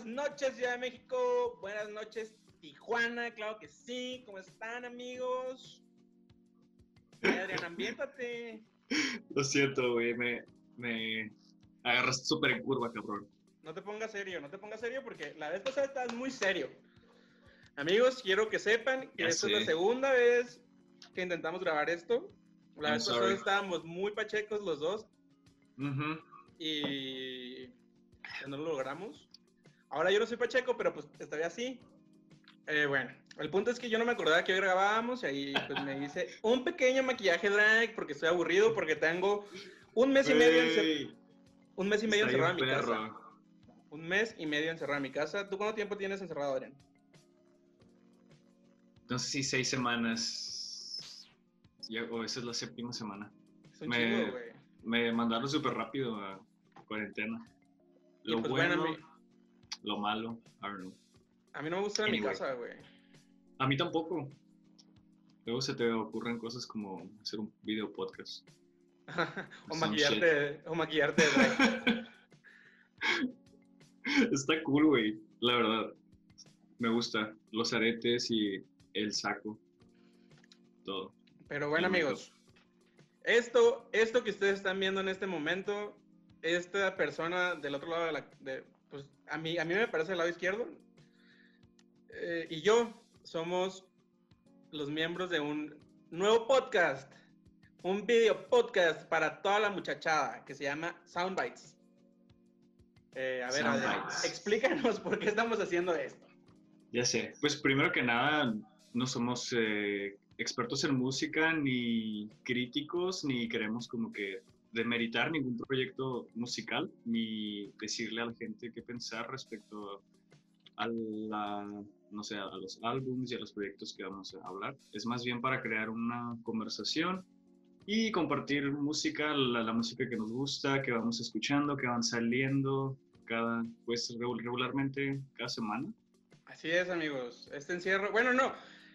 Buenas noches, Ciudad de México. Buenas noches, Tijuana. Claro que sí. ¿Cómo están, amigos? Adrián, ambiéntate. Lo siento, güey. Me, me agarraste súper en curva, cabrón. No te pongas serio, no te pongas serio porque la vez pasada estás muy serio. Amigos, quiero que sepan que Ya esta es la segunda vez que intentamos grabar esto. La I'm vez pasada sorry. estábamos muy pachecos los dos y no lo logramos. Ahora yo no soy pacheco, pero pues estaría así. Eh, bueno, el punto es que yo no me acordaba que hoy grabábamos y ahí pues me hice un pequeño maquillaje drag porque estoy aburrido, porque tengo un mes y medio, un mes y medio encerrado en mi casa. Un mes y medio encerrado en mi casa. ¿Tú cuánto tiempo tienes encerrado, Adrián? No sé si seis semanas. O esa es la séptima semana. Es un Me-. Me mandaron súper rápido a cuarentena. Y, Lo pues, bueno, bueno, lo malo, I don't know. A mí no me gusta en mi Anyway. casa, güey. A mí tampoco. Luego se te ocurren cosas como hacer un video podcast. o maquillarte, o maquillarte. Está cool, güey. La verdad. Me gusta. Los aretes y el saco. Todo. Pero bueno, amigos, esto, esto que ustedes están viendo en este momento, esta persona del otro lado de la, de, a mí, a mí me parece el lado izquierdo, eh, y yo somos los miembros de un nuevo podcast, un video podcast para toda la muchachada que se llama Soundbites. Eh, a ver, Soundbites. explícanos por qué estamos haciendo esto. Ya sé. Pues primero que nada, no somos eh, expertos en música, ni críticos, ni queremos como que demeritar ningún proyecto musical, ni decirle a la gente qué pensar respecto a la, no sé, a los álbumes y a los proyectos que vamos a hablar. Es más bien para crear una conversación y compartir música, la, la música que nos gusta, que vamos escuchando, que van saliendo cada, pues regu- regularmente cada semana. Así es, amigos. Este encierro. Bueno, no.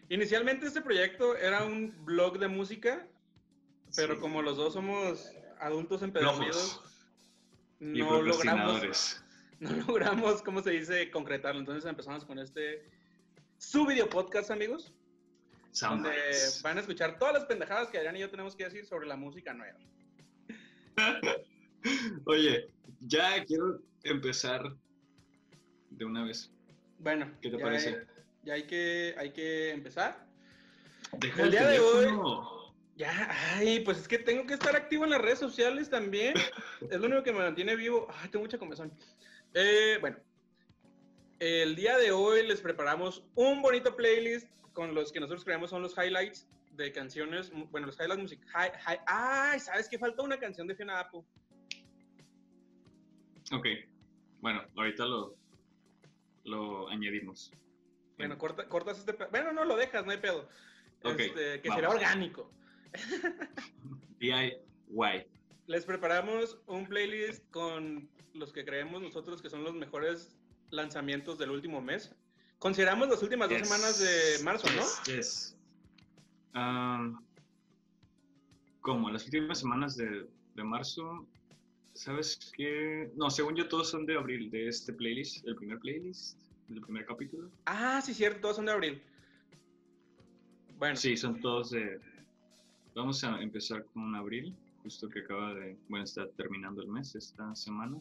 Inicialmente este proyecto era un blog de música, pero Sí. como los dos somos adultos empedernidos, y no logramos, no logramos, ¿cómo se dice?, concretarlo. Entonces empezamos con este su video podcast, amigos, donde Soundbites. van a escuchar todas las pendejadas que Adrián y yo tenemos que decir sobre la música nueva. Oye, ya quiero empezar de una vez. Bueno, ¿Qué te ya, parece? Ya hay que, hay que empezar. Deja El el, día de teléfono. Ya, ay, pues es que tengo que estar activo en las redes sociales también. es lo único que me mantiene vivo. Ay, tengo mucha comezón. Eh, bueno, el día de hoy les preparamos un bonito playlist con los que nosotros creamos son los highlights de canciones, bueno, los highlights musicales. ay, ¿sabes qué? Falta una canción de Fiona Apple. Ok. Bueno, ahorita lo, lo añadimos. Bueno, corta, cortas este Bueno, no lo dejas, no hay pedo. Ok, Este, que vamos. será orgánico. DIY. Les preparamos un playlist con los que creemos nosotros que son los mejores lanzamientos del último mes. Consideramos las últimas dos Yes. semanas de marzo, ¿no? Yes, yes. Ah, ¿Cómo? Las últimas semanas de, de marzo, ¿sabes qué? No, según yo todos son de abril, de este playlist, el primer playlist, del primer capítulo. Ah, sí, cierto, todos son de abril. Bueno, Sí, son todos de... Vamos a empezar con abril, justo que acaba de... Bueno, está terminando el mes esta semana.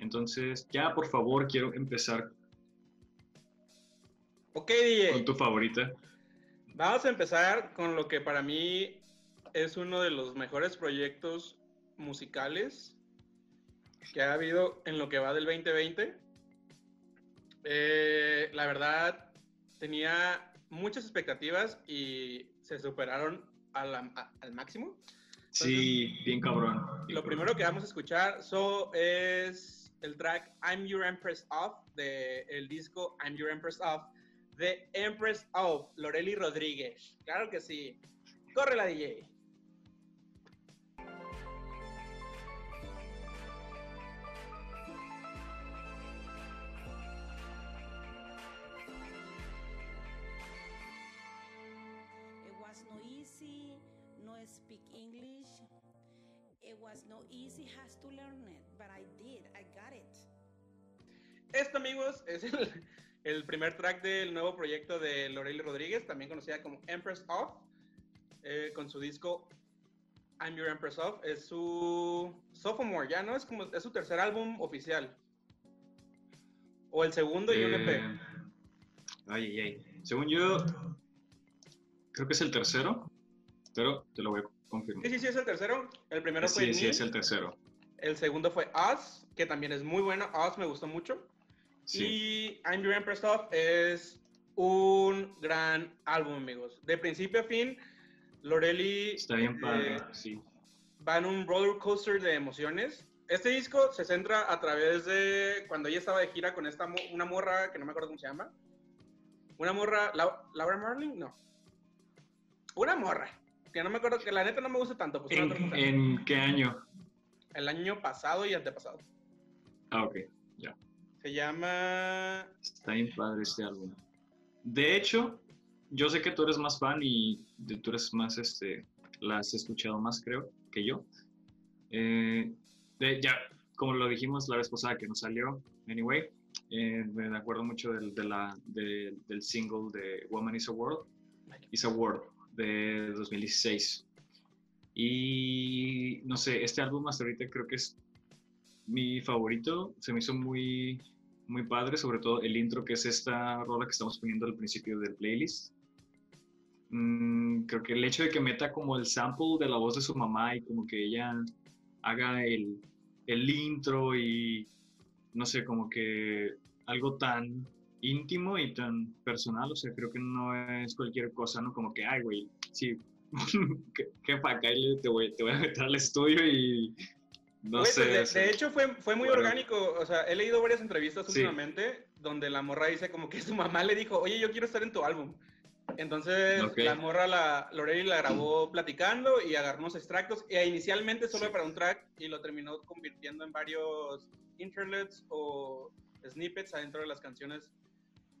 Entonces, ya por favor, quiero empezar ok, DJ. con tu favorita. Vamos a empezar con lo que para mí es uno de los mejores proyectos musicales que ha habido en lo que va del 2020. Eh, la verdad, tenía muchas expectativas y se superaron a la- a- al máximo. Sí, bien cabrón. bien Lo cabrón. primero que vamos a escuchar so, es el track I'm Your Empress Of de el disco I'm Your Empress Of de Empress Of Loreli Rodríguez. Claro que sí. Corre la DJ. Easy, has to learn it, but I did, I got it. Esto, amigos, es el, el primer track del nuevo proyecto de Lorelei Rodríguez, también conocida como Empress of, eh, con su disco I'm Your Empress of. Es su sophomore, ya no es como es su tercer álbum oficial. O el segundo y un E EP. Eh, Ay, ay, ay. Según yo, creo que es el tercero, pero te lo voy a confirmar. Sí, sí, sí, es el tercero. El primero fue Sí, sí, es el tercero. El segundo fue Us, que también es muy bueno. Us me gustó mucho. Sí. Y I'm Your Empress of es un gran álbum, amigos. De principio a fin, Lorelli Está bien padre, eh, sí. va en un roller coaster de emociones. Este disco se centra a través de cuando ella estaba de gira con esta una morra que no me acuerdo cómo se llama. Una morra, Lau- Laura Marling, no. Una morra, que no me acuerdo, que la neta no me gusta tanto. Pues ¿En, en qué año? El año pasado y antepasado. Ah, ok. Se llama Está bien padre este álbum. De hecho, yo sé que tú eres más fan y tú eres más, este, la has escuchado más, creo, que yo. Eh, de- ya, como lo dijimos la vez pasada que nos salió, anyway, eh, me acuerdo mucho del, de la, de- del single de Woman is a World, is a World, de 2016. Y no sé, este álbum hasta ahorita creo que es mi favorito. Se me hizo muy, muy padre, sobre todo el intro, que es esta rola que estamos poniendo al principio del playlist. Mm, creo que el hecho de que meta como el sample de la voz de su mamá y como que ella haga el, el intro y no sé, como que algo tan íntimo y tan personal, o sea, creo que no es cualquier cosa, ¿no? Como que, ay, güey, sí, para acá te voy, te voy a meter al estudio y no sé. pues, de, o sea, de hecho fue, fue muy bueno. orgánico, o sea, he leído varias entrevistas Sí. últimamente donde la morra dice como que su mamá le dijo, oye, yo quiero estar en tu álbum. Entonces Ok. la morra, la, Lorelei la grabó platicando y agarró unos extractos e inicialmente solo Sí. para un track y lo terminó convirtiendo en varios internets o snippets adentro de las canciones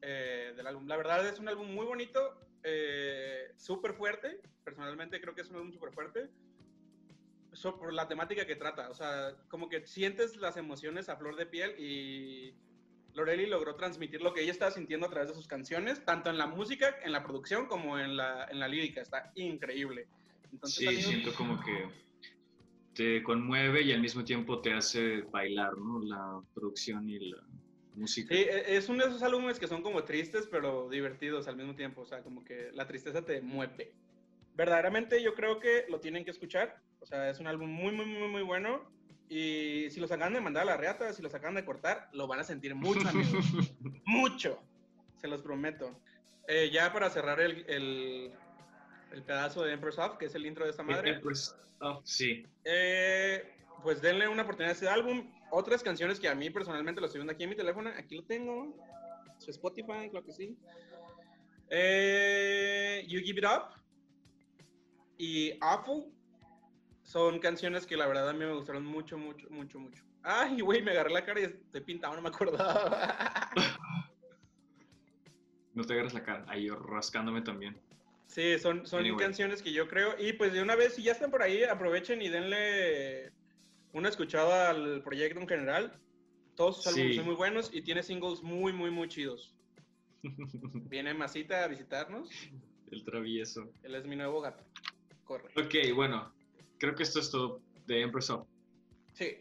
eh, del álbum. La verdad es un álbum muy bonito, eh, súper fuerte, personalmente creo que es un álbum súper fuerte so- por la temática que trata. O sea, como que sientes las emociones a flor de piel y Lorelli logró transmitir lo que ella estaba sintiendo a través de sus canciones, tanto en la música, en la producción, como en la, en la lírica. Está increíble. Entonces, Sí, amigos, siento como que te conmueve y al mismo tiempo te hace bailar, ¿no? La producción y la música. Sí, e- es uno de esos álbumes que son como tristes, pero divertidos al mismo tiempo. O sea, como que la tristeza te mueve. Verdaderamente yo creo que lo tienen que escuchar. O sea, es un álbum muy, muy, muy, muy bueno. Y si los acaban de mandar a la reata, si los acaban de cortar, lo van a sentir mucho, amigos. mucho. Se los prometo. Eh, ya para cerrar el, el, el pedazo de Empress of, que es el intro de esta madre. Pues, ah, sí, Eh, pues denle una oportunidad a este álbum. Otras canciones que a mí personalmente lo estoy viendo aquí en mi teléfono. Aquí lo tengo. Su Spotify, creo que sí. Eh, you Give It Up y Awful son canciones que la verdad a mí me gustaron mucho, mucho, mucho, mucho. Ay, güey, me agarré la cara y estoy pintado, no me acordaba. no te agarres la cara. Ahí yo rascándome también. Sí, son, son Anyway. canciones que yo creo. Y pues de una vez, si ya están por ahí, aprovechen y denle una escuchada al proyecto en general. Todos sus álbumes Sí. son muy buenos y tiene singles muy, muy, muy chidos. Viene Masita a visitarnos. El travieso. Él es mi nuevo gato. Corre. Ok, bueno, creo que esto es todo de Empress of. Sí.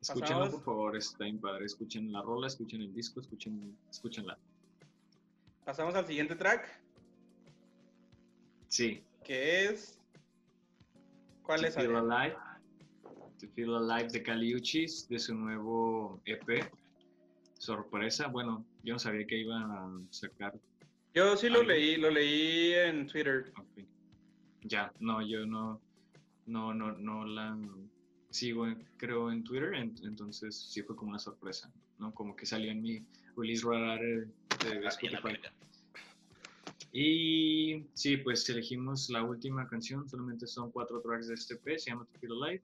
Escúchenlo, Pasamos. por favor, está bien padre. Escuchen la rola, escuchen el disco, escuchen, escúchenla. Pasamos al siguiente track, Sí. que es. ¿Cuál To es? To Feel Alive de Caliuchis, de su nuevo EP. Sorpresa, bueno, yo no sabía que iban a sacar. Yo sí lo Algo. leí, lo leí en Twitter. Ya, no, yo no, no, no, no la sigo, en- creo, en Twitter, en- entonces sí fue como una sorpresa, ¿no? Como que salió en mi release radar de Spotify. Y sí, pues elegimos la última canción, solamente son cuatro tracks de este EP, se llama To Feel Alive.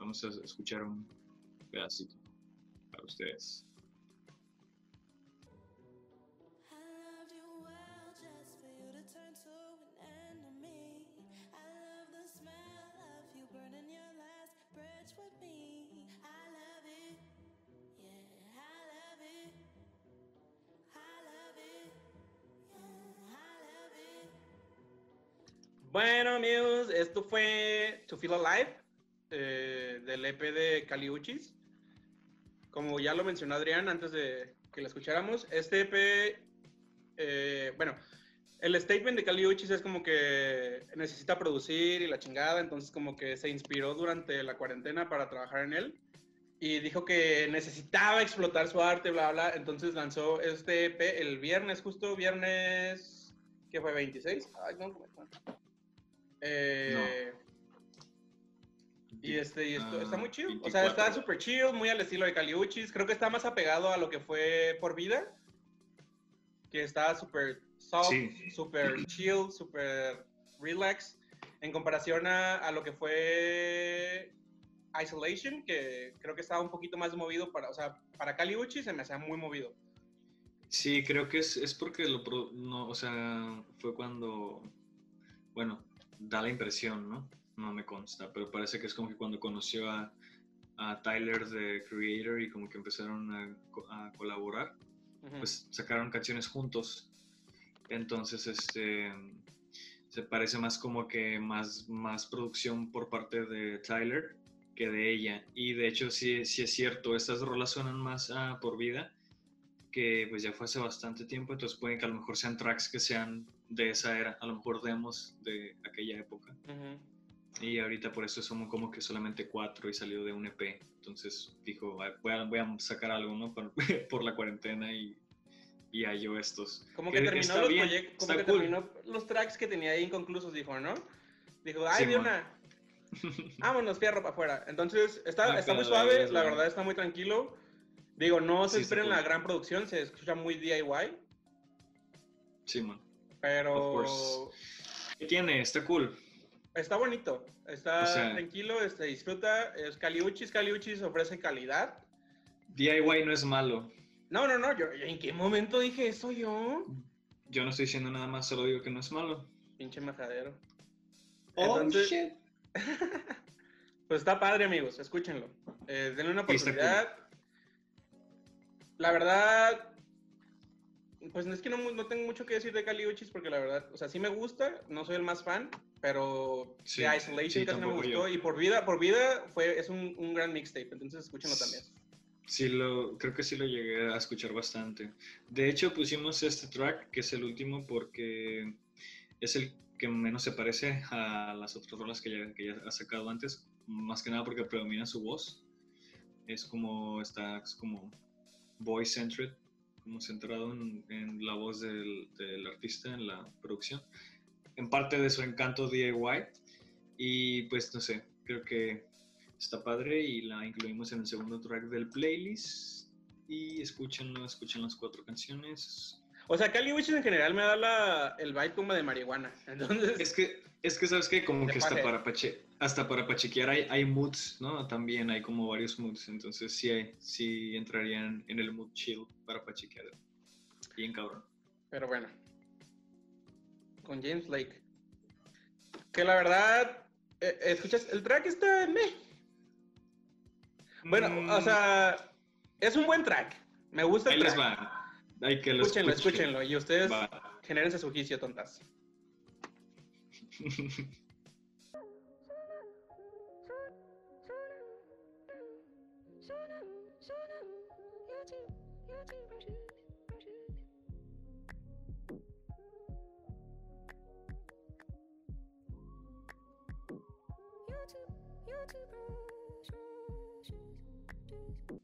Vamos a escuchar un pedacito para ustedes. Bueno, amigos, esto fue To Feel Alive. Eh, del EP de Caliuchis. Como ya lo mencionó Adrián antes de que la escucháramos, este EP, eh, bueno, el statement de Caliuchis es como que necesita producir y la chingada, entonces como que se inspiró durante la cuarentena para trabajar en él y dijo que necesitaba explotar su arte, bla, bla, entonces lanzó este EP el viernes, justo viernes, ¿qué fue? ¿26? Ay, no, ¿cómo está? Y este, y esto Ah, está muy chido. O sea, 24. está súper chill, muy al estilo de Caliuchis. Creo que está más apegado a lo que fue por vida. Que está súper soft, Sí. súper chill, súper relax. En comparación a, a lo que fue Isolation, que creo que estaba un poquito más movido para, o sea, para Caliuchis se me hacía muy movido. Sí, creo que es, es porque lo pro- no, o sea, fue cuando, bueno, da la impresión, ¿no? No me consta, pero parece que es como que cuando conoció a, a Tyler de Creator y como que empezaron a, a colaborar, pues sacaron canciones juntos. Entonces, este, se parece más como que más, más producción por parte de Tyler que de ella. Y de hecho, sí, sí es cierto, estas rolas suenan más ah, por vida, que pues ya fue hace bastante tiempo, entonces pueden que a lo mejor sean tracks que sean de esa era, a lo mejor demos de aquella época. Y ahorita por eso somos como que solamente cuatro y salió de un EP. Entonces dijo, "Ay, voy a, voy a sacar algo, ¿no? Por, por la cuarentena y, y halló estos. Como que Que terminó los bien, proyectos, como que cool. terminó los tracks que tenía ahí inconclusos, dijo, ¿no? Dijo, ay, de una, vámonos, fierro para afuera. Entonces, está, está muy suave, la verdad está muy tranquilo. Digo, no se Sí, esperen la gran producción, se escucha muy DIY, Sí, man. Pero. ¿Qué tiene? Está cool. Está bonito, está O sea- tranquilo, se disfruta, es Caliuchis, Caliuchis ofrece calidad. DIY no es malo. No, no, no, yo, ¿en qué momento dije eso yo? Yo no estoy diciendo nada más, solo digo que no es malo. Pinche majadero. Oh, Entonces- shit. Pues está padre, amigos, escúchenlo. Eh, denle una oportunidad. La verdad, pues es que no, no tengo mucho que decir de Caliuchis porque la verdad, o sea, sí me gusta, no soy el más fan, pero Sí, de Isolation sí, casi no me gustó yo. y por vida, por vida fue, es un, un gran mixtape, entonces escúchenlo también. Sí, lo, creo que sí lo llegué a escuchar bastante. De hecho, pusimos este track, que es el último, porque es el que menos se parece a las otras rolas que ya, que ya ha sacado antes, más que nada porque predomina su voz. Es como, está es como voice-centered, como centrado en, en la voz del, del artista, en la producción. En parte de su encanto DIY. Y pues, no sé, creo que está padre y la incluimos en el segundo track del playlist. Y escúchenlo, escuchen las cuatro canciones. O sea, Caliuchis en general me da la, el vibe como de marihuana, entonces... Es que, es que sabes que como que hasta paje. para, pache, hasta para pachequear hay, hay moods, ¿no? También hay como varios moods. Entonces sí, hay, sí entrarían en el mood chill para pachequear. Bien cabrón. Pero bueno. Con James Blake. Que la verdad, eh, escuchas, el track está meh. Bueno, Mm, o sea, es un buen track. Me gusta Ahí el les track. va. Hay que lo Escúchenlo, escuchen. escúchenlo. Y ustedes Va. genérense su juicio, tontas.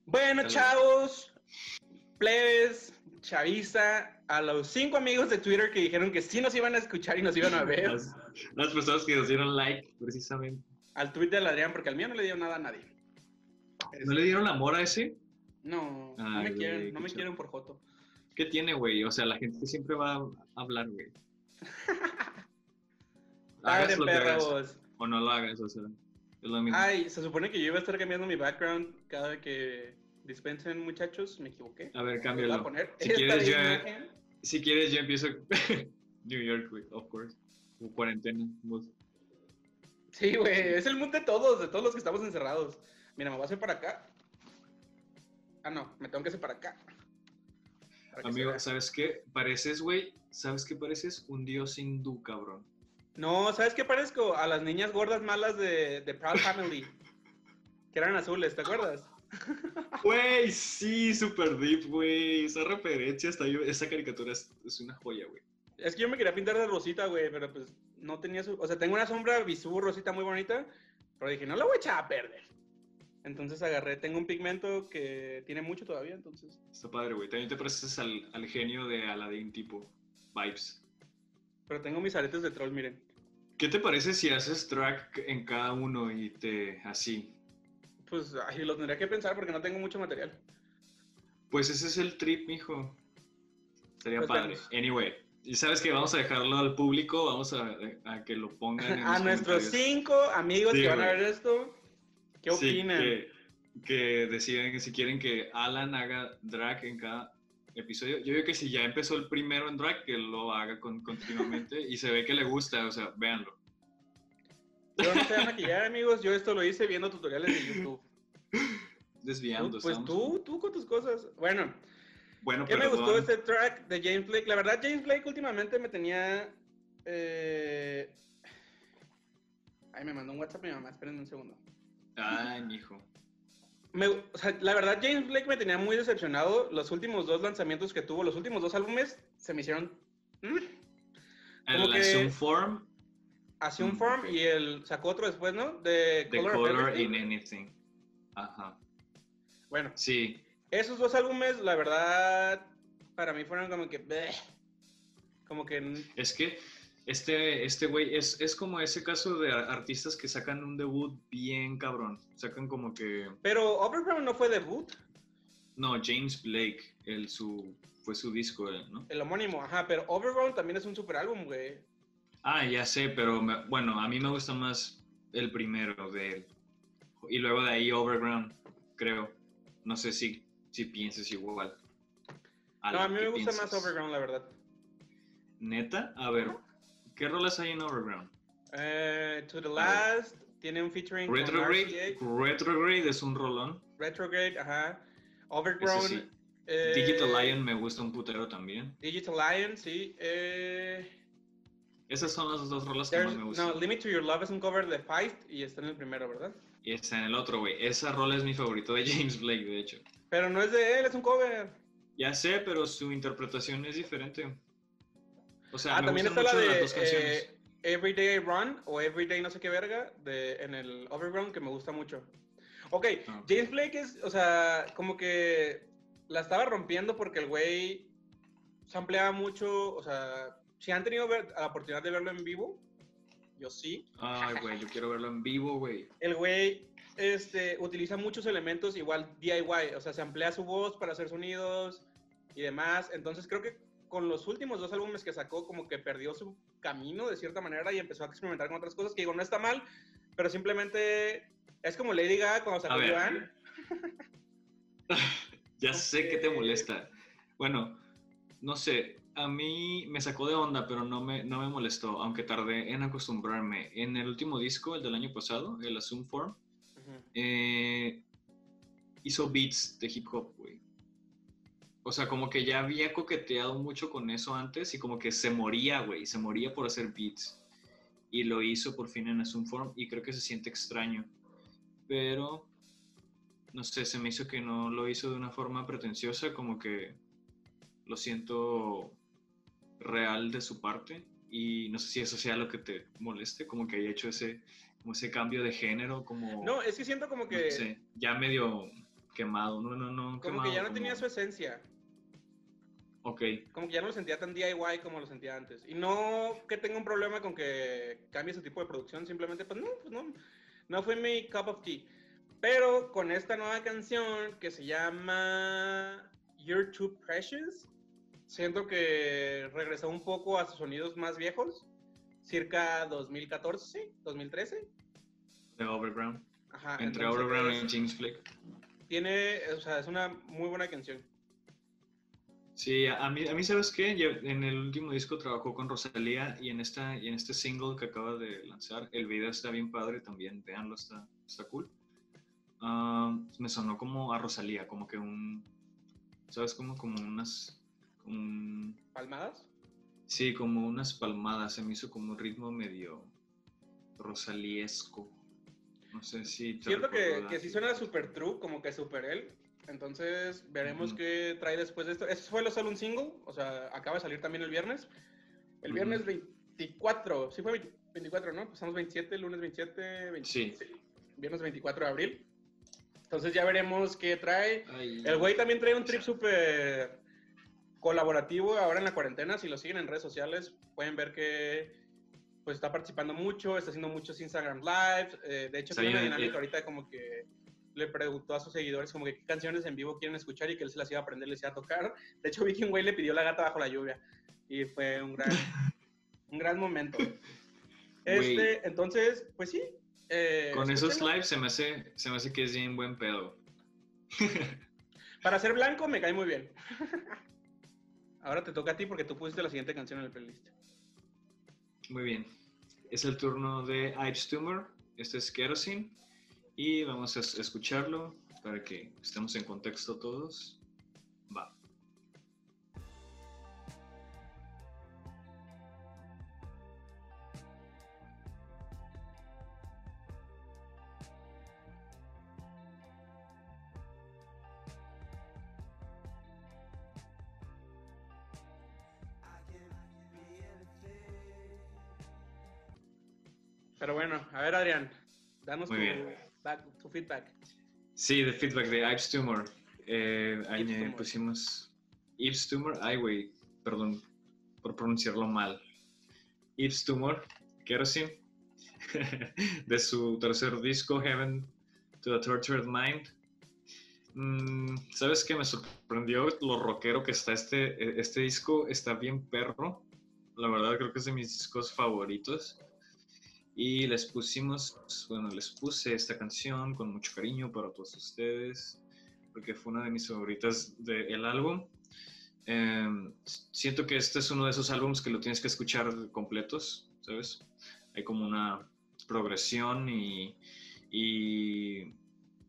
Bueno, chavos, plebes, chaviza, a los cinco amigos de Twitter que dijeron que sí nos iban a escuchar y nos iban a ver. Las, las personas que nos dieron like, precisamente. al tweet del Adrián, porque al mío no le dio nada a nadie. ¿No le dieron amor a ese? No, no me güey, quieren, no me quieren por Joto. ¿Qué tiene, güey? O sea, la gente siempre va a hablar, güey. Hagas lo que hagas, o no lo hagas, o sea, es lo mismo. Ay, se supone que yo iba a estar cambiando mi background cada que dispensen, muchachos. Me equivoqué. A ver, Voy a cámbialo. poner Si quieres, imagen. Si quieres, yo empiezo New York, güey, of course. O cuarentena. Sí, güey, es el mood de todos, de todos los que estamos encerrados. Mira, me voy a hacer para acá. Ah, no, me tengo que hacer para acá. Para Amigo. ¿sabes qué? Pareces, güey, ¿sabes qué pareces? Un dios hindú, cabrón. No, ¿sabes qué parezco? A las niñas gordas malas de, de Proud Family. que eran azules, ¿te acuerdas? Güey, sí, super deep, güey. Esa referencia, yo, esa caricatura es, es una joya, güey. Es que yo me quería pintar de rosita, güey, pero pues no tenía su... O sea, tengo una sombra bisú rosita muy bonita, pero dije, no la voy a echar a perder. Entonces agarré, tengo un pigmento que tiene mucho todavía, entonces... Está padre, güey. También te pareces al, al genio de Aladdin, tipo vibes. Pero tengo mis aretes de troll, miren. ¿Qué te parece si haces track en cada uno y te así? Pues ay, lo tendría que pensar porque no tengo mucho material. Pues ese es el trip, mijo. Sería Pues padre. Anyway, y sabes que vamos a dejarlo al público, vamos a, a que lo pongan en a nuestros cinco amigos Sí, que van a ver esto, ¿qué Sí, opinan? que, que deciden que si quieren que Alan haga drag en cada episodio. Yo digo que si ya empezó el primero en drag, que lo haga con- continuamente y se ve que le gusta, o sea, véanlo. Yo no sé maquillar, amigos. Yo esto lo hice viendo tutoriales de YouTube. Desviando. pues tú, tú con tus cosas. Bueno, Bueno, ¿qué me gustó este track de James Blake? La verdad, James Blake últimamente me tenía... eh, Ay, me mandó un WhatsApp mi mamá. Esperen un segundo. Ay, mijo. Me- o sea, la verdad, James Blake me tenía muy decepcionado. Los últimos dos lanzamientos que tuvo, los últimos dos álbumes, se me hicieron... mm, Como que- Form, Hacia un Mm, form y el sacó otro después, ¿no? De The Color, in Anything. Ajá. Bueno, Sí, esos dos álbumes, la verdad, para mí fueron como que... bleh. Como que... es que este este güey es, es como ese caso de artistas que sacan un debut bien cabrón. Sacan como que. Pero Overground no fue debut, No, James Blake, el, su, fue su disco, eh, ¿no? el homónimo, ajá, pero Overground también es un super álbum, güey. Ah, ya sé, pero me- bueno, a mí me gusta más el primero de él. Y luego de ahí Overground, creo. No sé si, si pienses igual. No, a mí me ¿qué gusta piensas? más Overground, la verdad. Neta, a ver, ¿qué rolas hay en Overground? Eh, to the Last, tiene un featuring Retrograde. Retrograde es un rolón. Retrograde, ajá. Overground. Sí. eh, Digital Lion me gusta un putero también. Digital Lion, sí. Eh, Esas son las dos rolas que there's- más me gustan. no, Limit to Your Love es un cover de Feist y está en el primero, ¿verdad? Y está en el otro, güey. Esa rola es mi favorito de James Blake, de hecho. Pero no es de él, es un cover. Ya sé, pero su interpretación es diferente. O sea, ah, me también está gustan la mucho de las dos canciones. eh, Everyday I Run o Everyday no sé qué verga de, en el Overground que me gusta mucho. Ok, Ah. James Blake es, o sea, como que la estaba rompiendo porque el güey se ampliaba mucho, o sea, si han tenido la oportunidad de verlo en vivo, yo sí. Ay, güey, yo quiero verlo en vivo, güey. El güey este, utiliza muchos elementos igual DIY, o sea, se amplía su voz para hacer sonidos y demás. Entonces creo que con los últimos dos álbumes que sacó, como que perdió su camino de cierta manera y empezó a experimentar con otras cosas que digo, no está mal, pero simplemente es como Lady Gaga cuando sacó. Joan. Ya sé que te molesta. Bueno, no sé, a mí me sacó de onda, pero no me, no me molestó, aunque tardé en acostumbrarme. En el último disco, el del año pasado, el Assume Form, eh, hizo beats de hip hop, güey. O sea, como que ya había coqueteado mucho con eso antes y como que se moría, güey, se moría por hacer beats. Y lo hizo por fin en Assume Form y creo que se siente extraño. Pero, no sé, se me hizo que no lo hizo de una forma pretenciosa, como que lo siento real de su parte. Y no sé si eso sea lo que te moleste, como que haya hecho ese, como ese cambio de género, como No, es que siento como no que, sé, ya medio quemado, no, no, no, como quemado, que ya no como- tenía su esencia. Ok, Como que ya no lo sentía tan DIY como lo sentía antes. Y no que tenga un problema con que cambie su tipo de producción, simplemente, pues no, pues no, no fue mi cup of tea. Pero con esta nueva canción que se llama You're Too Precious, siento que regresó un poco a sus sonidos más viejos, circa 2014, 2013. de Overground, Ajá, entre Overground y James Blake. Tiene, o sea, es una muy buena canción. Sí, a mí, a mí ¿sabes qué? En el último disco trabajó con Rosalía y en, esta, y en este single que acaba de lanzar, el video está bien padre también, veanlo, está, está cool. Ah, me sonó como a Rosalía, como que un, ¿sabes? Como, como unas, un- ¿Palmadas? Sí, como unas palmadas, se me hizo como un ritmo medio rosaliesco. No sé si te Siento que, que sí suena super true, como que super él. Entonces veremos qué trae después de esto. Eso fue solo un single, o sea, acaba de salir también el viernes. El viernes 24, sí fue 20 24, ¿no? Pasamos 27, lunes 27, 20 Sí. viernes 24 de abril. Entonces ya veremos qué trae. Ay, El güey también trae un trip súper colaborativo ahora en la cuarentena. Si lo siguen en redes sociales, pueden ver que pues está participando mucho, está haciendo muchos Instagram Live. eh, de hecho, tiene una dinámica ahorita como que le preguntó a sus seguidores como que qué canciones en vivo quieren escuchar y que él se las iba a aprender, les iba a tocar. De hecho, vi que un güey le pidió la gata bajo la lluvia y fue un gran, un gran momento. Este, entonces, pues sí. eh, Con esos lives se me hace, se me hace que es bien buen pedo. Para ser blanco me cae muy bien. Ahora te toca a ti porque tú pusiste la siguiente canción en el playlist. Muy bien. Es el turno de Ives Tumor. Este es Kerosene. Y vamos a es- escucharlo para que estemos en contexto todos. Pero bueno, a ver Adrián, danos Muy tu, bien. back- tu feedback. Sí, de feedback de Ives Tumor. Eh, Tumor. pusimos Ives Tumor. Ay, güey, perdón por pronunciarlo mal. Ives Tumor, Kerosene, de su tercer disco, Heaven to a Tortured Mind. Mm, ¿Sabes qué? Me sorprendió lo rockero que está este, este disco. Está bien perro. La verdad creo que es de mis discos favoritos. Y les pusimos, bueno, les puse esta canción con mucho cariño para todos ustedes, porque fue una de mis favoritas del álbum. Em, siento que este es uno de esos álbumes que lo tienes que escuchar completos, ¿sabes? Hay como una progresión y, y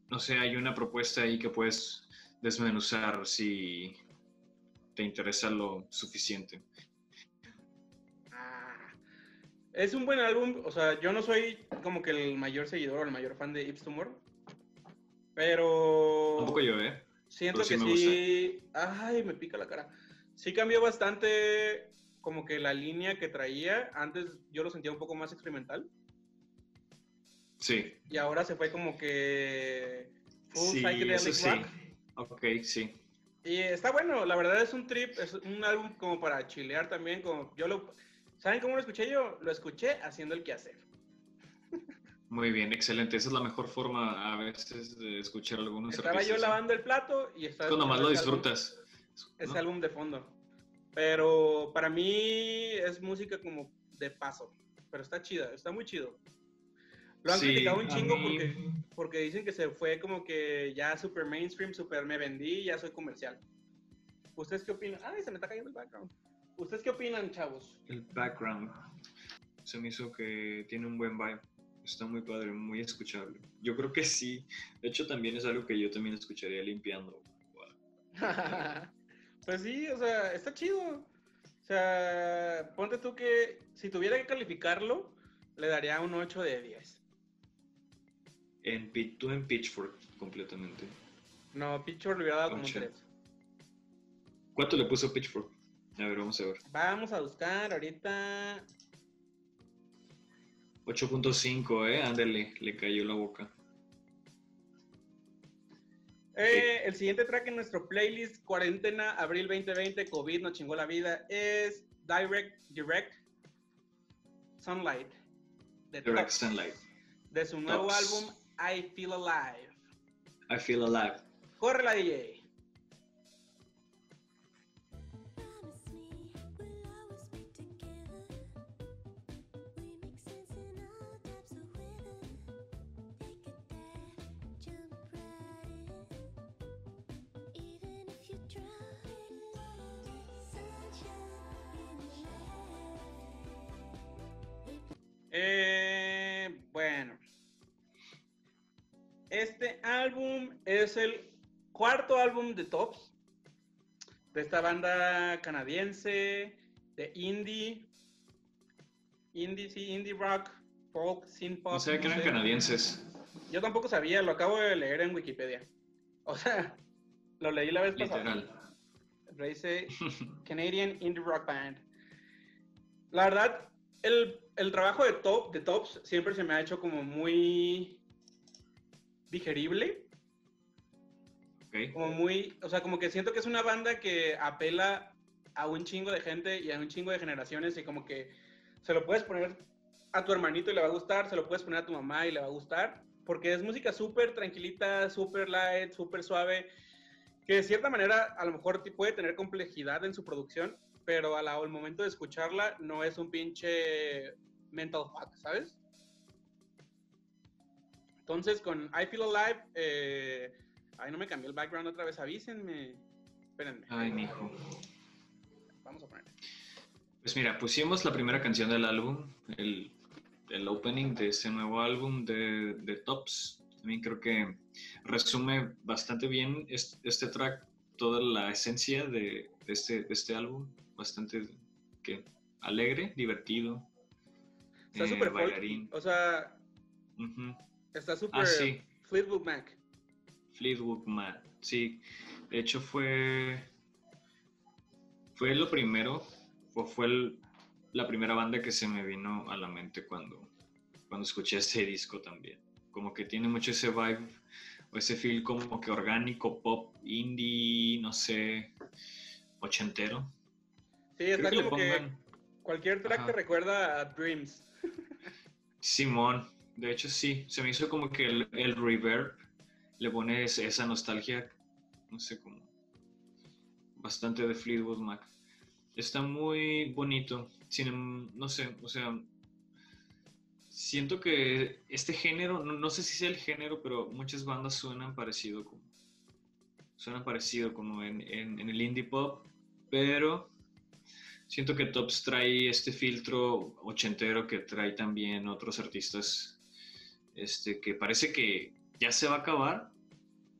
no sé, hay una propuesta ahí que puedes desmenuzar si te interesa lo suficiente. Es un buen álbum, o sea, yo no soy como que el mayor seguidor o el mayor fan de Ips Tumor, pero Tampoco yo, ¿eh? siento sí que me sí, ay, me pica la cara. Sí cambió bastante como que la línea que traía, antes yo lo sentía un poco más experimental Sí. y ahora se fue como que full Sí, eso sí. rock. Ok, sí. Y está bueno, la verdad es un trip, es un álbum como para chilear también, como yo lo ¿Saben cómo lo escuché yo? Lo escuché haciendo el quehacer. Muy bien, excelente. Esa es la mejor forma a veces de escuchar algunos Estaba yo lavando el plato y estaba Cuando más lo ese álbum- disfrutas. Ese ¿no? álbum de fondo. Pero para mí es música como de paso. Pero está chida, está muy chido. Lo han Sí, criticado un chingo mí- porque, porque dicen que se fue como que ya super mainstream, super me vendí, ya soy comercial. ¿Ustedes qué opinan? Ay, se me está cayendo el background. ¿Ustedes qué opinan, chavos? El background. Se me hizo que tiene un buen vibe. Está muy padre, muy escuchable. Yo creo que sí. De hecho, también es algo que yo también escucharía limpiando. pues sí, o sea, está chido. O sea, ponte tú que si tuviera que calificarlo, le daría un 8 de 10. En, tú en Pitchfork, completamente. No, Picture le hubiera dado como un Ocho. 3. ¿Cuánto le puso Pitchfork? A ver, vamos a ver. Vamos a buscar ahorita. 8.5, ¿eh? Ándale, le cayó la boca. Eh, el siguiente track en nuestro playlist, cuarentena, abril 2020, COVID nos chingó la vida, es Direct, Direct Sunlight, de, Direct Sunlight. de su nuevo álbum I Feel Alive. I feel alive. Corre la DJ. Eh, bueno. Este álbum es el cuarto álbum de Tops, de esta banda canadiense de indie, indie, sí, indie rock, folk, synth pop. No sabía que eran sé. canadienses. Yo tampoco sabía, lo acabo de leer en Wikipedia. O sea, lo leí la vez pasada. Literal. Pero dice Canadian Indie Rock Band. La verdad, el, el trabajo de, top, de Tops siempre se me ha hecho como muy digerible. Como muy, o sea, como que siento que es una banda que apela a un chingo de gente y a un chingo de generaciones y como que se lo puedes poner a tu hermanito y le va a gustar, se lo puedes poner a tu mamá y le va a gustar, porque es música súper tranquilita, súper light, súper suave, que de cierta manera a lo mejor puede tener complejidad en su producción, pero a la- al momento de escucharla no es un pinche mental fuck, ¿sabes? Entonces con I Feel Alive, eh, ay no me cambió el background otra vez, avísenme, espérenme, Ay, mijo. vamos a poner. Pues mira, pusimos la primera canción del álbum, el, el opening de ese nuevo álbum de, de Tops. También creo que resume bastante bien est- este, track, toda la esencia de, de este, de este álbum. Bastante que alegre, divertido. Está eh, súper folk, bailarín. o sea, está súper Ah, sí. Fleetwood Mac. Fleetwood Mac, sí. De hecho fue fue lo primero o fue el- la primera banda que se me vino a la mente cuando cuando escuché este disco también. Como que tiene mucho ese vibe o ese feel como que orgánico, pop, indie, no sé, ochentero. Sí, Creo está como que cualquier track Ajá. te recuerda a Dreams. Simón. De hecho sí, se me hizo como que el, el reverb le pone esa nostalgia, no sé, como bastante de Fleetwood Mac. Está muy bonito, sin, em- no sé, o sea, siento que este género, no, no sé si sea el género, pero muchas bandas suenan parecido como, suenan parecido como en, en- en el indie pop, pero siento que Tops trae este filtro ochentero que trae también otros artistas, este, que parece que ya se va a acabar,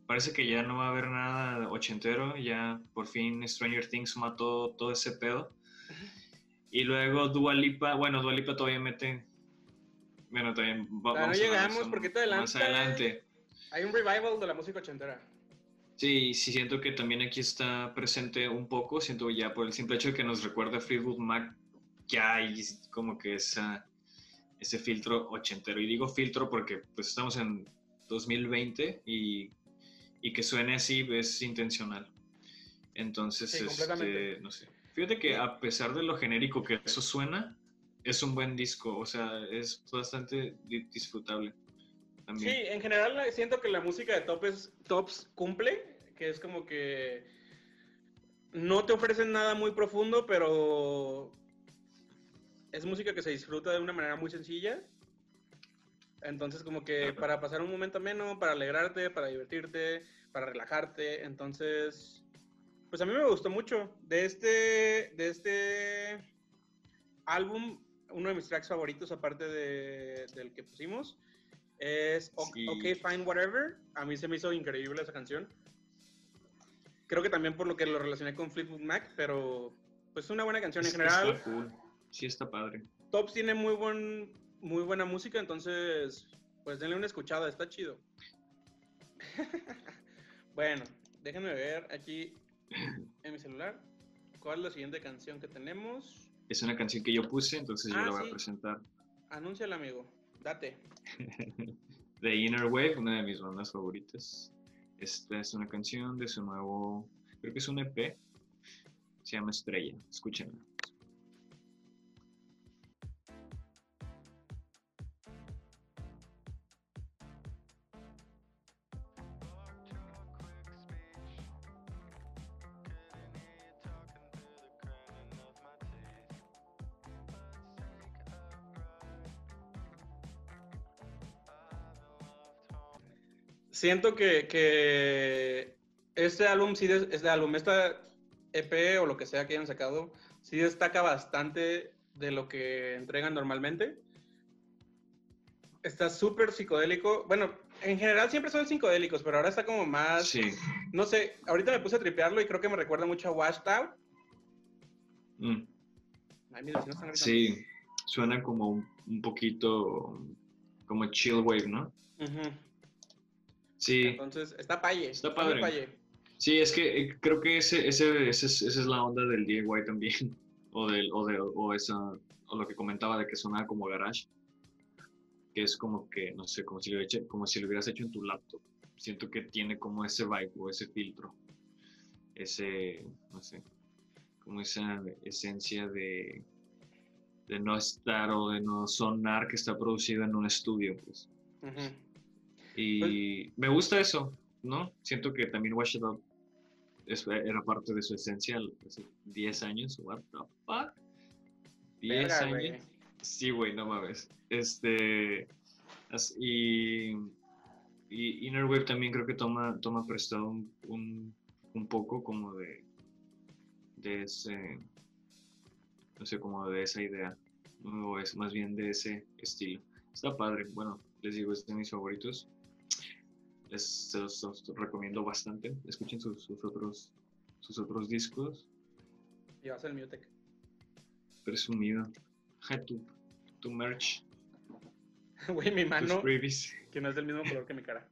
parece que ya no va a haber nada ochentero, ya por fin Stranger Things mató todo ese pedo. Y luego Dua Lipa, bueno, Dua Lipa todavía mete, bueno, también va- no vamos a de llegamos, eso ¿por qué te Más adelante. Hay un revival de la música ochentera. Sí, sí siento que también aquí está presente un poco, siento ya por el simple hecho de que nos recuerda a Fleetwood Mac, ya hay como que esa, ese filtro ochentero. Y digo filtro porque pues estamos en 2020 y, y que suene así es intencional. Entonces, Sí, este, no sé. Fíjate que a pesar de lo genérico que eso suena, es un buen disco, o sea, es bastante di- Sí, en general siento que la música de Tops, Tops cumple, que es como que no te ofrecen nada muy profundo, pero es música que se disfruta de una manera muy sencilla. Entonces como que para pasar un momento ameno, para alegrarte, para divertirte, para relajarte, entonces pues a mí me gustó mucho. De este de este álbum, uno de mis tracks favoritos aparte de- del que pusimos es. OK Fine Whatever. A mí se me hizo increíble esa canción. Creo que también por lo que lo relacioné con Fleetwood Mac, pero pues es una buena canción en general. Está cool. Sí, está padre. Tops tiene muy buen muy buena música, entonces pues denle una escuchada, está chido. bueno, déjenme ver aquí en mi celular cuál es la siguiente canción que tenemos. Es una canción que yo puse, entonces yo Ah, la voy sí. a presentar. Anúnciala, amigo. The Inner Wave, una de mis bandas favoritas. Esta es una canción de su nuevo, creo que es un EP, se llama Estrella, escúchenla. Siento que, que este álbum, sí, este álbum, esta EP o lo que sea que hayan sacado, sí destaca bastante de lo que entregan normalmente. Está súper psicodélico. Bueno, en general siempre son psicodélicos, pero ahora está como más... Sí. No sé, ahorita me puse a tripearlo y creo que me recuerda mucho a Washed Out. Mm. Ay, mis vecinos están gritando. Sí, suena como un, poquito como chill wave, ¿no? Ujú. Sí, Entonces, está paye. Está padre. paye. sí, es que eh, creo que ese, ese, ese es- esa es la onda del DIY también, o, del, o, de, o, esa, o lo que comentaba de que sonaba como garage, que es como que, no sé, como si, lo eche- como si lo hubieras hecho en tu laptop. Siento que tiene como ese vibe o ese filtro, ese, no sé, como esa esencia de, de no estar o de no sonar que está producido en un estudio, pues. Ujú. Y me gusta eso, ¿no? Siento que también Wash It Up es- era parte de su esencia hace 10 años. What the fuck? 10 Verga, años. Sí, güey, no mames. Este. Y, y Inner Wave también creo que toma, toma prestado un, un, un poco como de. de ese. No sé, como de esa idea. ¿no? O es más bien de ese estilo. Está padre. Bueno, les digo, es de mis favoritos. Les, se los, los recomiendo bastante. Escuchen sus, sus otros sus otros discos. Llevas el Mutec. Presumido. Ja, tu, tu merch. Güey, mi mano, que no es del mismo color que mi cara.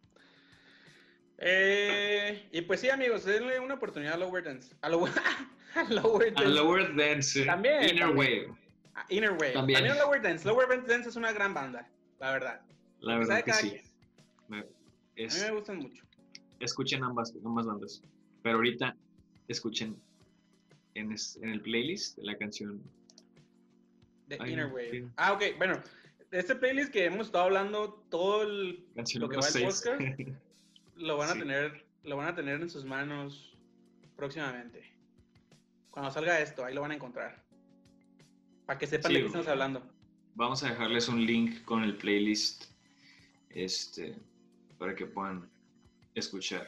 Eh, y pues sí, amigos, denle una oportunidad a Lower Dance. A, Lower, a Lower A Dance. Lower Dance. También, Inner también. Wave. a Inner Wave. También. También. Lower Dance. Lower Dance es una gran banda, la verdad. La verdad que sí. quien. A mí me gustan mucho. escuchen ambas, ambas bandas. Pero ahorita escuchen en, es- en el playlist la canción. The Ay, Inner Wave. sí. Ah, ok, bueno. Este playlist que hemos estado hablando todo el, Canción lo que va el 6. podcast, lo van a Sí. tener, lo van a tener en sus manos próximamente. Cuando salga esto, ahí lo van a encontrar. Para que sepan Sí, de qué estamos hablando. Vamos a dejarles un link con el playlist este, para que puedan escuchar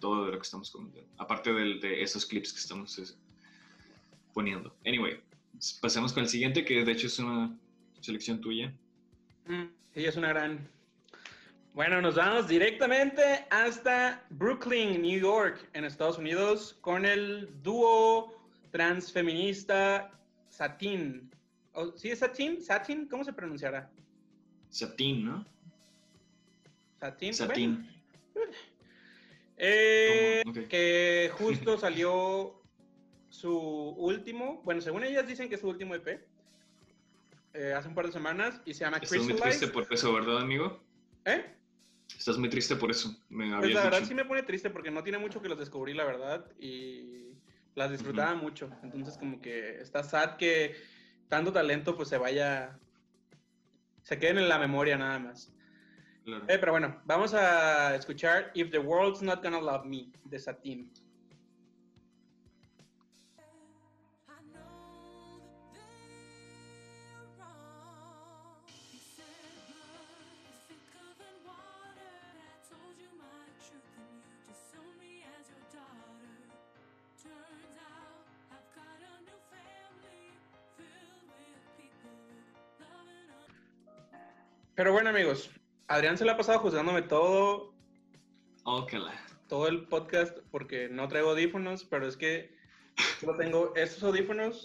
todo de lo que estamos comentando. Aparte de esos clips que estamos es, poniendo. Anyway, pasemos con el siguiente, que de hecho es una selección tuya. Mm, Sí, es una gran. Bueno, nos vamos directamente hasta Brooklyn, New York, en Estados Unidos, con el dúo transfeminista Satin. ¿O- ¿Sí es Satin? ¿Satin? ¿Cómo se pronunciará? Satín, ¿no? Satín. Bueno, eh. Que justo salió su último, bueno, según ellas dicen que es su último EP, eh, hace un par de semanas, y se llama Estás muy triste por eso, ¿verdad, amigo? ¿Eh? Estás muy triste por eso. Me Pues la verdad dicho. sí me pone triste porque no tiene mucho que los descubrí, la verdad, y las disfrutaba mucho. Entonces como que está sad que tanto talento pues se vaya, se queden en la memoria nada más. Claro. Eh, pero bueno, vamos a escuchar If the World's Not Gonna Love Me de Satin. Pero bueno amigos, Adrián se la ha pasado juzgándome todo, Ócala. todo el podcast porque no traigo audífonos, pero es que solo tengo estos audífonos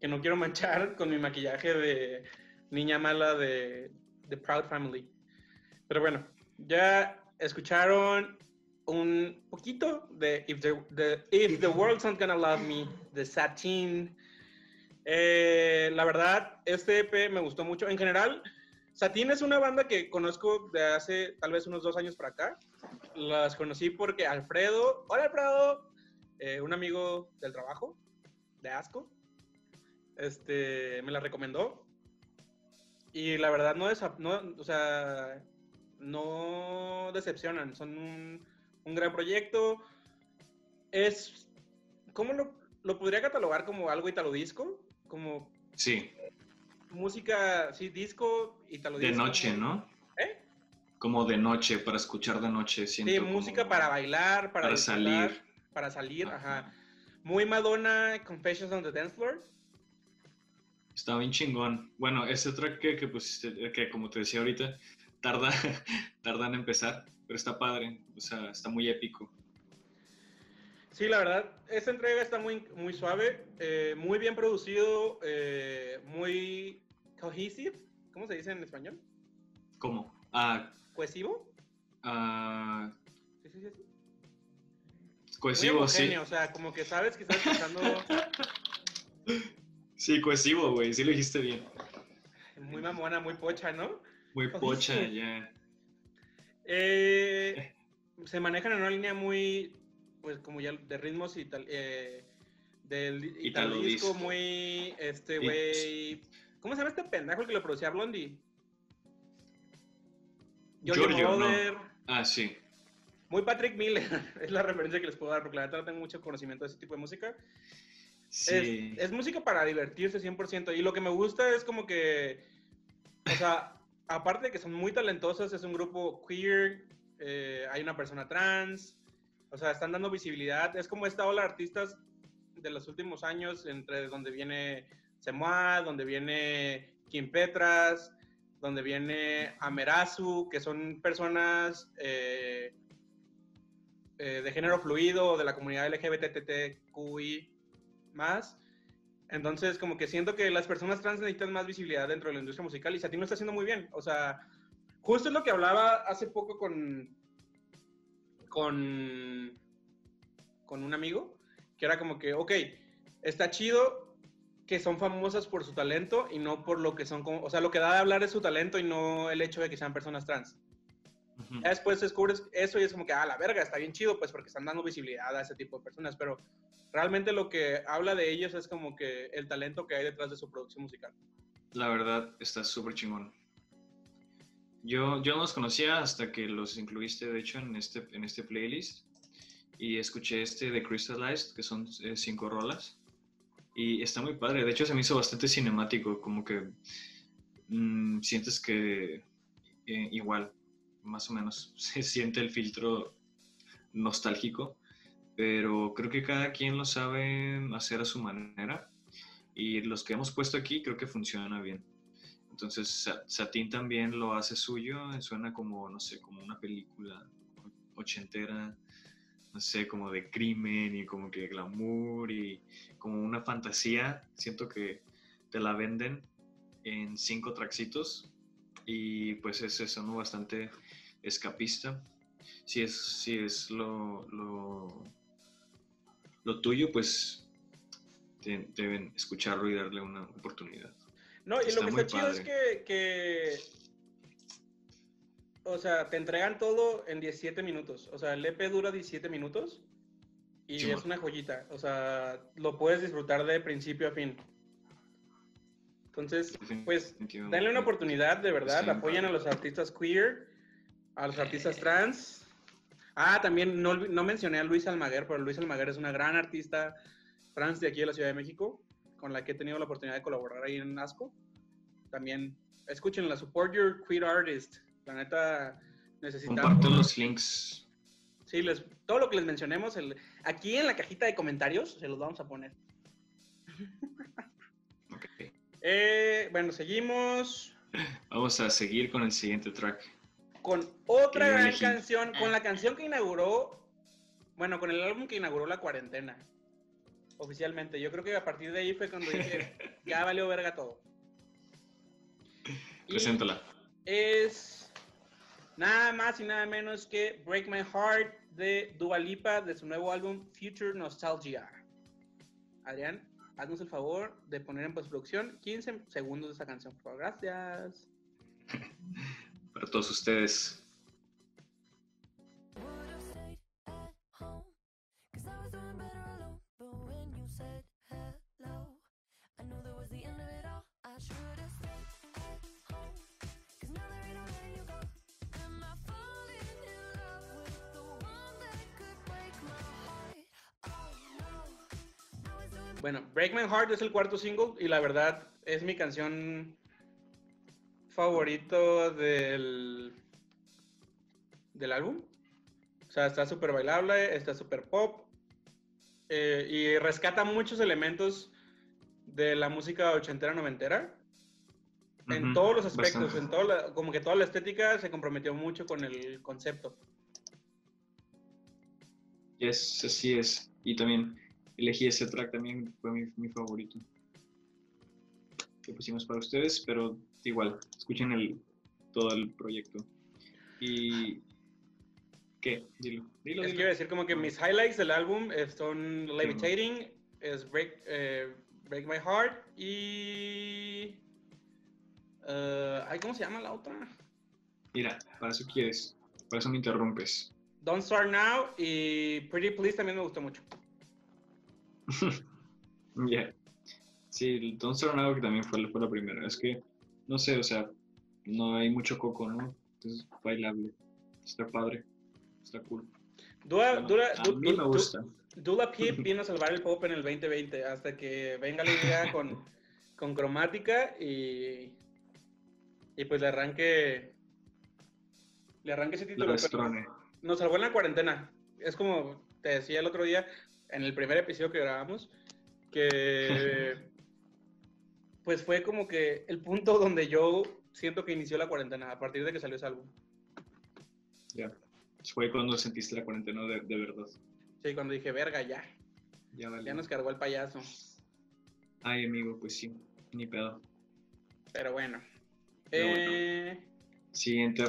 que no quiero manchar con mi maquillaje de niña mala de, de Proud Family. Pero bueno, ya escucharon un poquito de If the, the- If the World's Not Gonna Love Me de Satin. Eh, la verdad, este EP me gustó mucho. En general, Satin es una banda que conozco de hace tal vez unos dos años para acá. Las conocí porque Alfredo, hola Alfredo, eh, un amigo del trabajo, de Asco, este, me la recomendó. Y la verdad no, no, o sea, no decepcionan, son un, un gran proyecto. Es, ¿cómo lo, lo podría catalogar como algo italo disco? Como Sí, música, sí, disco, italo de disco. noche, ¿no? ¿Eh? Como de noche, para escuchar de noche. Siento Sí, como- música para bailar, para, salir. Para salir, Ajá. ajá. Muy Madonna, Confessions on the Dance Floor. Está bien chingón. Bueno, ese track que, que pusiste, que como te decía ahorita, tarda, tarda en empezar, pero está padre. O sea, está muy épico. Sí, la verdad, esta entrega está muy, muy suave, eh, muy bien producido, eh, muy cohesive. ¿Cómo se dice en español? ¿Cómo? Ah, ¿Cohesivo? ah, Sí, sí, sí. cohesivo, sí. o sea, como que sabes que estás escuchando Sí, cohesivo, güey. Sí lo dijiste bien. muy mamona, muy pocha, ¿no? Muy pocha, ya. Eh, se manejan en una línea muy, pues como ya de ritmos y tal, eh, del Italo disco muy, este güey, ¿cómo se llama este pendejo que lo producía Blondie? Giorgio Giorgio, no. Ah, sí. muy Patrick Miller, es la referencia que les puedo dar, porque la verdad no tengo mucho conocimiento de ese tipo de música. Sí. Es, es música para divertirse 100%. Y lo que me gusta es como que, o sea, aparte de que son muy talentosos, es un grupo queer, eh, hay una persona trans, o sea, están dando visibilidad. Es como esta ola de artistas de los últimos años, entre donde viene Semoa, donde viene Kim Petras, donde viene Amerazu, que son personas eh, eh, de género fluido, de la comunidad LGBTTQI más. Entonces, como que siento que las personas trans necesitan más visibilidad dentro de la industria musical y Satín lo está haciendo muy bien. O sea, justo es lo que hablaba hace poco con, con, con un amigo, que era como que, ok, está chido que son famosas por su talento y no por lo que son, como, o sea, lo que da de hablar es su talento y no el hecho de que sean personas trans. Ujú. Ya después descubres eso y es como que, ah, la verga, está bien chido, pues porque están dando visibilidad a ese tipo de personas, pero realmente lo que habla de ellos es como que el talento que hay detrás de su producción musical. La verdad, está súper chingón. Yo, yo no los conocía hasta que los incluiste, de hecho, en este, en este playlist. Y escuché este de Crystallized, que son eh, cinco rolas. Y está muy padre. De hecho, se me hizo bastante cinemático, como que mm, sientes que eh, igual, más o menos, se siente el filtro nostálgico. Pero creo que cada quien lo sabe hacer a su manera. Y los que hemos puesto aquí creo que funciona bien. Entonces, Sa- Satín también lo hace suyo, suena como, no sé, como una película ochentera, no sé, como de crimen y como que glamour y como una fantasía. Siento que te la venden en cinco tracksitos y pues es eso, ¿no? Bastante escapista. Si es, si es lo, lo, lo tuyo, pues de- deben escucharlo y darle una oportunidad. No, y Está lo que está chido es que, que, o sea, te entregan todo en 17 minutos. O sea, el EP dura 17 minutos y es una joyita. O sea, lo puedes disfrutar de principio a fin. Entonces, pues, denle una oportunidad, de verdad. Apoyen a los artistas queer, a los artistas trans. Ah, también no, no mencioné a Luis Almaguer, pero Luis Almaguer es una gran artista trans de aquí de la Ciudad de México, con la que he tenido la oportunidad de colaborar ahí en ASCO. También escúchenla, support your queer artist. La neta, necesitamos. Comparto los links. Sí, les, todo lo que les mencionemos, el- aquí en la cajita de comentarios se los vamos a poner. Ok. Eh, bueno, seguimos Vamos a seguir con el siguiente track. con otra gran elegí. canción, con la canción que inauguró, bueno, con el álbum que inauguró la cuarentena, oficialmente. Yo creo que a partir de ahí fue cuando dije, ya valió verga todo. Y Preséntala. es nada más y nada menos que Break My Heart de Dua Lipa de su nuevo álbum Future Nostalgia. Adrián, haznos el favor de poner en postproducción 15 segundos de esa canción, por favor. Gracias. Para todos ustedes. Bueno, Break My Heart es el cuarto single y la verdad es mi canción favorito del, del álbum. O sea, está súper bailable, está súper pop eh, y rescata muchos elementos de la música ochentera, noventera. En Ujú, todos los aspectos, bastante. en todo la- como que toda la estética se comprometió mucho con el concepto. Yes, así es. Y también elegí ese track también, fue mi, mi favorito. Que pusimos para ustedes, pero igual, escuchen el, todo el proyecto. Y... ¿Qué? Dilo. Dilo, a decir como que mis highlights del álbum son Levitating, es Break, eh, Break My Heart y... ay, ¿Cómo se llama la otra? Mira, para eso quieres, para eso me interrumpes. Don't Start Now y Pretty Please también me gustó mucho. Ya. Sí, el Don't Start Now que también fue, fue la primera. Es que, no sé, o sea, no hay mucho coco, ¿no? Entonces, bailable. Está padre. Está cool. Dua, Bueno, Dura, a mí me Du- gusta. Dula Peep vino a salvar el pop en el 2020 hasta que venga la idea con, con cromática y, y pues le arranque le arranque ese título. pero. Nos salvó en la cuarentena. Es como te decía el otro día en el primer episodio que grabamos que pues fue como que el punto donde yo siento que inició la cuarentena a partir de que salió ese álbum. Ya. Fue cuando sentiste la cuarentena de, de verdad. Sí, cuando dije, verga, ya, Ya vale. ya nos cargó el payaso. Ay, amigo, pues sí. Ni pedo. Pero bueno. Pero bueno. Eh, Siguiente.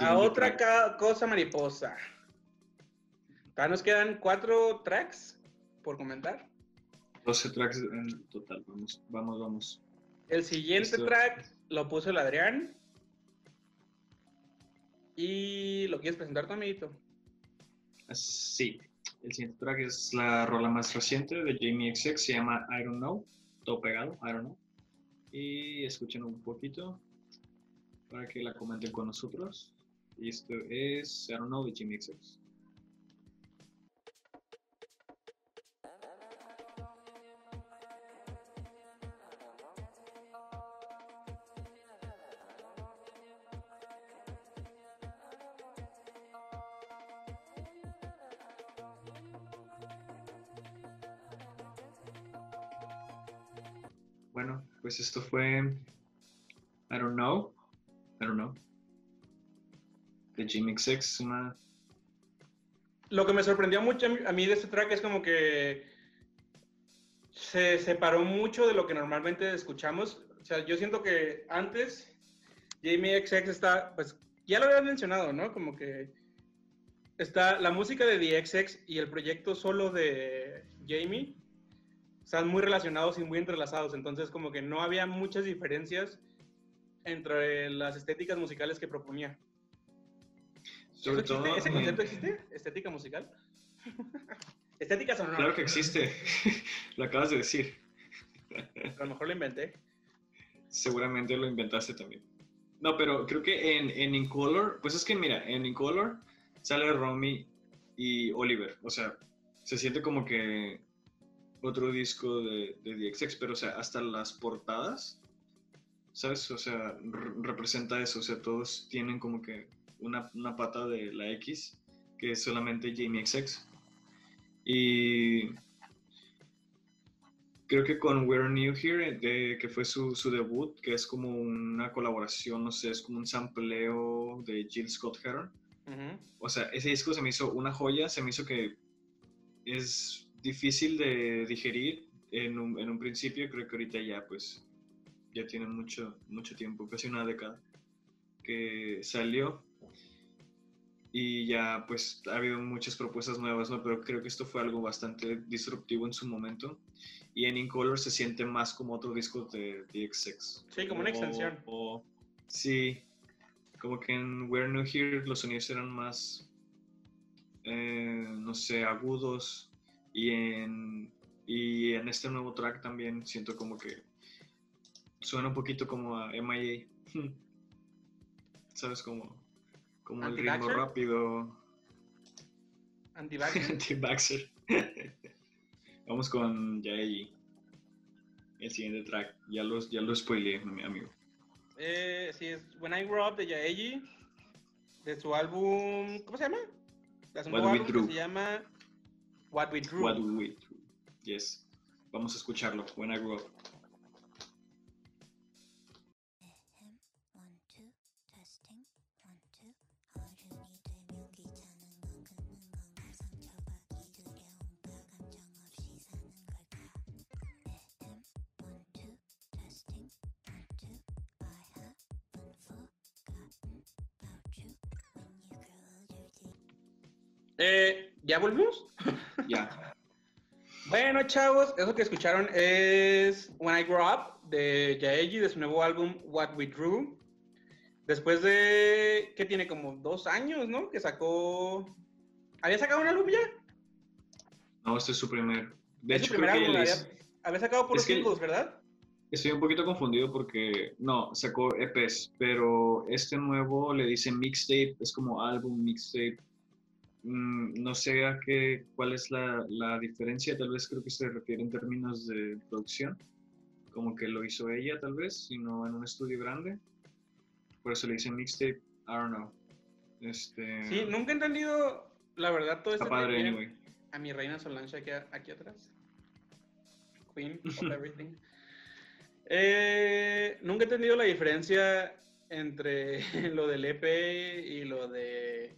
a otra cosa mariposa. Todavía nos quedan cuatro tracks por comentar. 12 tracks en total. Vamos, vamos, vamos. El siguiente track lo puso el Adrián. Y lo quieres presentar tú, amiguito. Sí. El siguiente track es la rola más reciente de Jamie XX. Se llama I Don't Know. Todo pegado, I Don't Know. Y escuchen un poquito para que la comenten con nosotros. Y esto es I Don't Know de Jamie XX. Pues esto fue I Don't Know. I Don't Know. De Jamie XX. Una Lo que me sorprendió mucho a mí de este track es como que se separó mucho de lo que normalmente escuchamos. O sea, yo siento que antes Jamie XX está, pues ya lo habías mencionado, ¿no? Como que está la música de The XX y el proyecto solo de Jamie están muy relacionados y muy entrelazados. Entonces, como que no había muchas diferencias entre las estéticas musicales que proponía. Sobre todo. ¿Ese eh, concepto existe? ¿Estética musical? Estética sonora. Claro que existe. lo acabas de decir. A lo mejor lo inventé. Seguramente lo inventaste también. No, pero creo que en, en Incolor, pues es que mira, en Incolor sale Romy y Oliver. O sea, se siente como que otro disco de, de The XX, pero o sea, hasta las portadas, ¿sabes? O sea, re- representa eso. O sea, todos tienen como que una, una pata de la X, que es solamente Jamie XX. Y creo que con We're New Here, de- que fue su, su debut, que es como una colaboración, no sé, es como un sampleo de Jill Scott Heron. Ujú. O sea, ese disco se me hizo una joya, se me hizo que es difícil de digerir en un, en un principio, creo que ahorita ya pues ya tiene mucho, mucho tiempo, casi una década que salió y ya pues ha habido muchas propuestas nuevas, ¿no? Pero creo que esto fue algo bastante disruptivo en su momento y en Incolor se siente más como otro disco de XX. Sí, como una extensión. o- sí, como que en We're New Here los sonidos eran más, eh, no sé, agudos y en, y en este nuevo track también siento como que suena un poquito como a MIA. ¿Sabes? Como, como el ritmo rápido. Anti-vax. Anti-Baxter. Vamos con Yaei. El siguiente track. Ya lo, ya lo spoileé, mi amigo. eh, sí, es When I Grow Up de Yaeji. De su álbum. ¿Cómo se llama? De su álbum que se llama What We Drew. Yes. Vamos a escucharlo. When I Grew Up. Eh, ¿Ya volvimos? Ya. Bueno, chavos, eso que escucharon es When I Grow Up de Yaeji, de su nuevo álbum What We Drew. Después de, que tiene como dos años, ¿no? Que sacó... ¿Había sacado un álbum ya? No, este es su primer. De hecho, primer creo que álbum, él había, había sacado por los que- singles, ¿verdad? Estoy un poquito confundido porque no, sacó EPs, pero este nuevo le dice mixtape, es como álbum mixtape. Mm, no sé a qué, cuál es la, la diferencia, tal vez creo que se refiere en términos de producción, como que lo hizo ella tal vez, sino en un estudio grande. Por eso le dice mixtape, I don't know. Este, Sí, nunca he entendido, la verdad, todo está este padre, anyway. A mi reina Solange aquí, aquí atrás. Queen of everything. Eh, nunca he entendido la diferencia entre lo del EP y lo de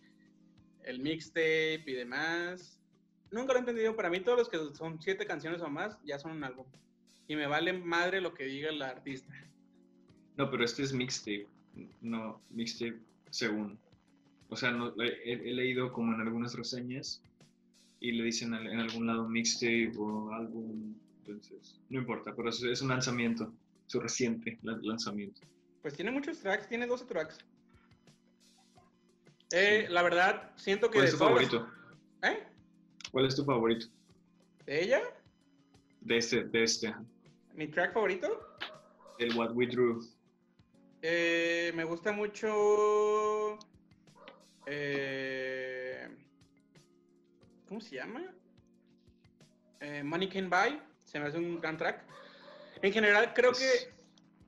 el mixtape y demás. Nunca lo he entendido. Para mí todos los que son siete canciones o más ya son un álbum. Y me vale madre lo que diga la artista. No, pero este es mixtape, no mixtape según. O sea, no, he, he leído como en algunas reseñas y le dicen en algún lado mixtape o álbum, entonces no importa, pero es, es un lanzamiento, su reciente la- lanzamiento. Pues tiene muchos tracks, tiene 12 tracks. Eh, Sí. La verdad, siento que... ¿Cuál es tu las- favorito? ¿Eh? ¿Cuál es tu favorito ¿De ella? de este, de este? ¿Mi track favorito? el What We Drew? Eh, me gusta mucho. eh, ¿Cómo se llama? Eh, Money Can Buy. Se me hace un gran track. En general, creo Es-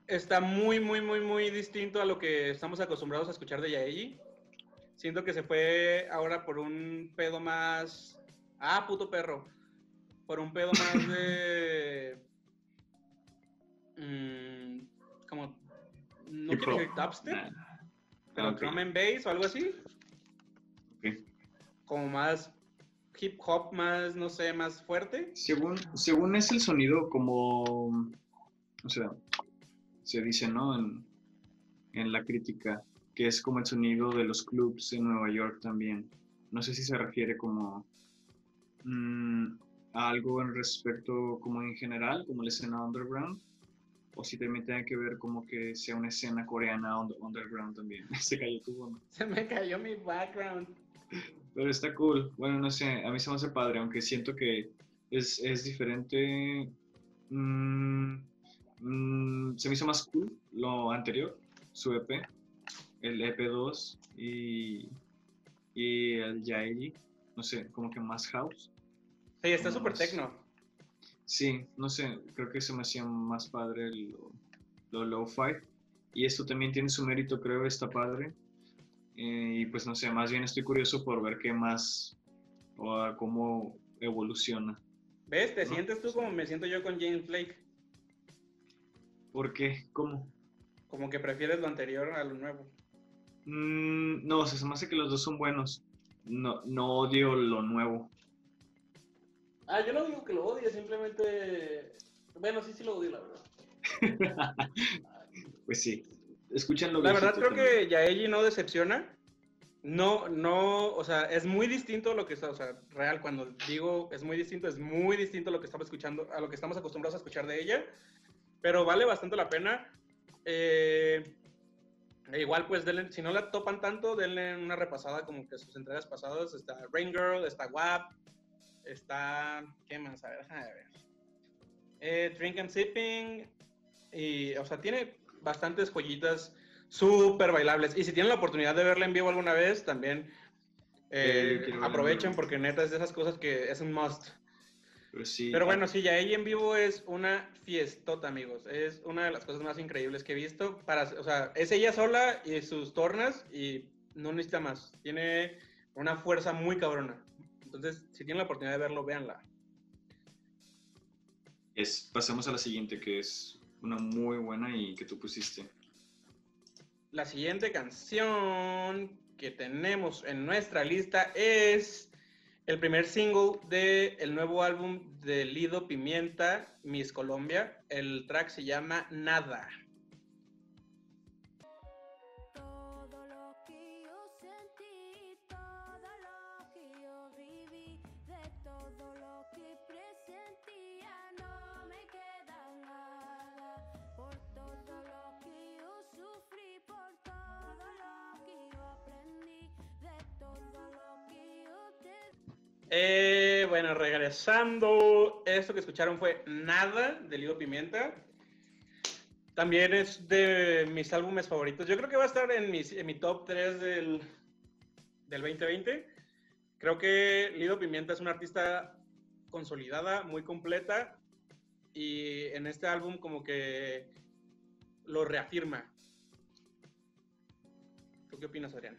que está muy, muy, muy, muy distinto a lo que estamos acostumbrados a escuchar de Yaeji. Siento que se fue ahora por un pedo más. Ah, puto perro. Por un pedo más de. mm, como. No Hip quiero decir dubstep, Nah. pero drum and bass o algo así. Como más hip hop, más, no sé, más fuerte. Según, según es el sonido como, o sea, se dice, ¿no? En, en la crítica, que es como el sonido de los clubs en Nueva York también. No sé si se refiere como mm, a algo en respecto como en general, como la escena underground, o si también tiene que ver como que sea una escena coreana under- underground también. se cayó tu bomba. Se me cayó mi background. Pero está cool. Bueno, no sé, a mí se me hace padre, aunque siento que es, es diferente. Mm, mm, se me hizo más cool lo anterior, su EP, el EP2 y, y el Yaeli. No sé, como que más house. Sí, está súper tecno. Sí, no sé, creo que se me hacía más padre lo, lo low-fi. Y esto también tiene su mérito, creo, está padre. Eh, y pues no sé, más bien estoy curioso por ver qué más o a cómo evoluciona. ¿Ves? ¿Te ¿No? sientes tú como me siento yo con James Blake? ¿Por qué? ¿Cómo? Como que prefieres lo anterior a lo nuevo. Mm, no, o sea, se me hace que los dos son buenos. No, no odio lo nuevo. Ah, yo no digo que lo odie, simplemente. Bueno, sí, sí lo odio, la verdad. Pues sí. Escuchan lo La verdad creo también. que Yaeji no decepciona. No, no, o sea, es muy distinto a lo que está, o sea, real, cuando digo es muy distinto, es muy distinto a lo que estamos escuchando, a lo que estamos acostumbrados a escuchar de ella, pero vale bastante la pena. Eh, e igual, pues, denle- si no la topan tanto, denle una repasada como que sus entregas pasadas. Está Rain Girl, está WAP, está, ¿qué más? A ver, déjame ver. Eh, Drink and Sipping, y, o sea, tiene bastantes joyitas súper bailables. Y si tienen la oportunidad de verla en vivo alguna vez, también eh, aprovechen porque neta es de esas cosas que es un must. Pero sí. Pero bueno, sí, ya ella en vivo es una fiestota, amigos. Es una de las cosas más increíbles que he visto. Para, o sea, es ella sola y sus tornas y no necesita más. Tiene una fuerza muy cabrona. Entonces, si tienen la oportunidad de verlo, véanla. Es, pasamos a la siguiente, que es una muy buena y que tú pusiste. La siguiente canción que tenemos en nuestra lista es el primer single del nuevo álbum de Lido Pimienta, Miss Colombia. El track se llama Nada. Eh, bueno, regresando, esto que escucharon fue Nada de Lido Pimienta. También es de mis álbumes favoritos. Yo creo que va a estar en, mi top 3 del, del 2020. Creo que Lido Pimienta es una artista consolidada, muy completa. Y en este álbum como que lo reafirma. ¿Tú qué opinas, Adrián?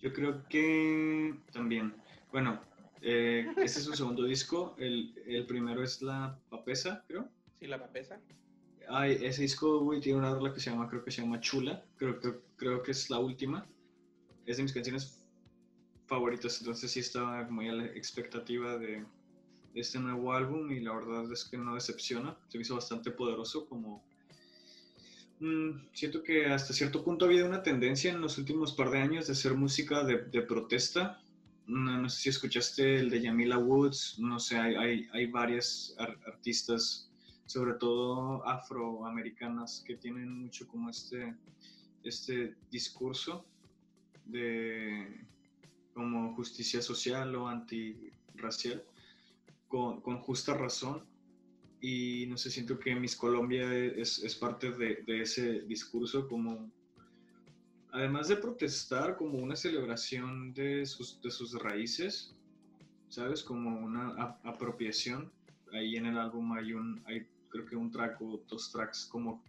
Yo creo que también. Bueno, eh, este es su segundo disco. El, el primero es La Papesa, creo. Sí, la papesa. Ay, ese disco, güey, tiene una rola que se llama, creo que se llama Chula. Creo, creo, creo que es la última. Es de mis canciones favoritas, entonces sí estaba muy a la expectativa de, de este nuevo álbum y la verdad es que no decepciona. Se me hizo bastante poderoso como... Mm, siento que hasta cierto punto ha habido una tendencia en los últimos par de años de hacer música de, de protesta. No, no sé si escuchaste el de Yamila Woods, no sé, hay, hay, hay varias ar- artistas sobre todo afroamericanas, que tienen mucho como este, este discurso de como justicia social o antirracial, con, con justa razón. Y no sé, siento que Miss Colombia es, es parte de, de ese discurso como, además de protestar, como una celebración de sus, de sus raíces, ¿sabes? Como una apropiación. Ahí en el álbum hay un, hay creo que un track o dos tracks como,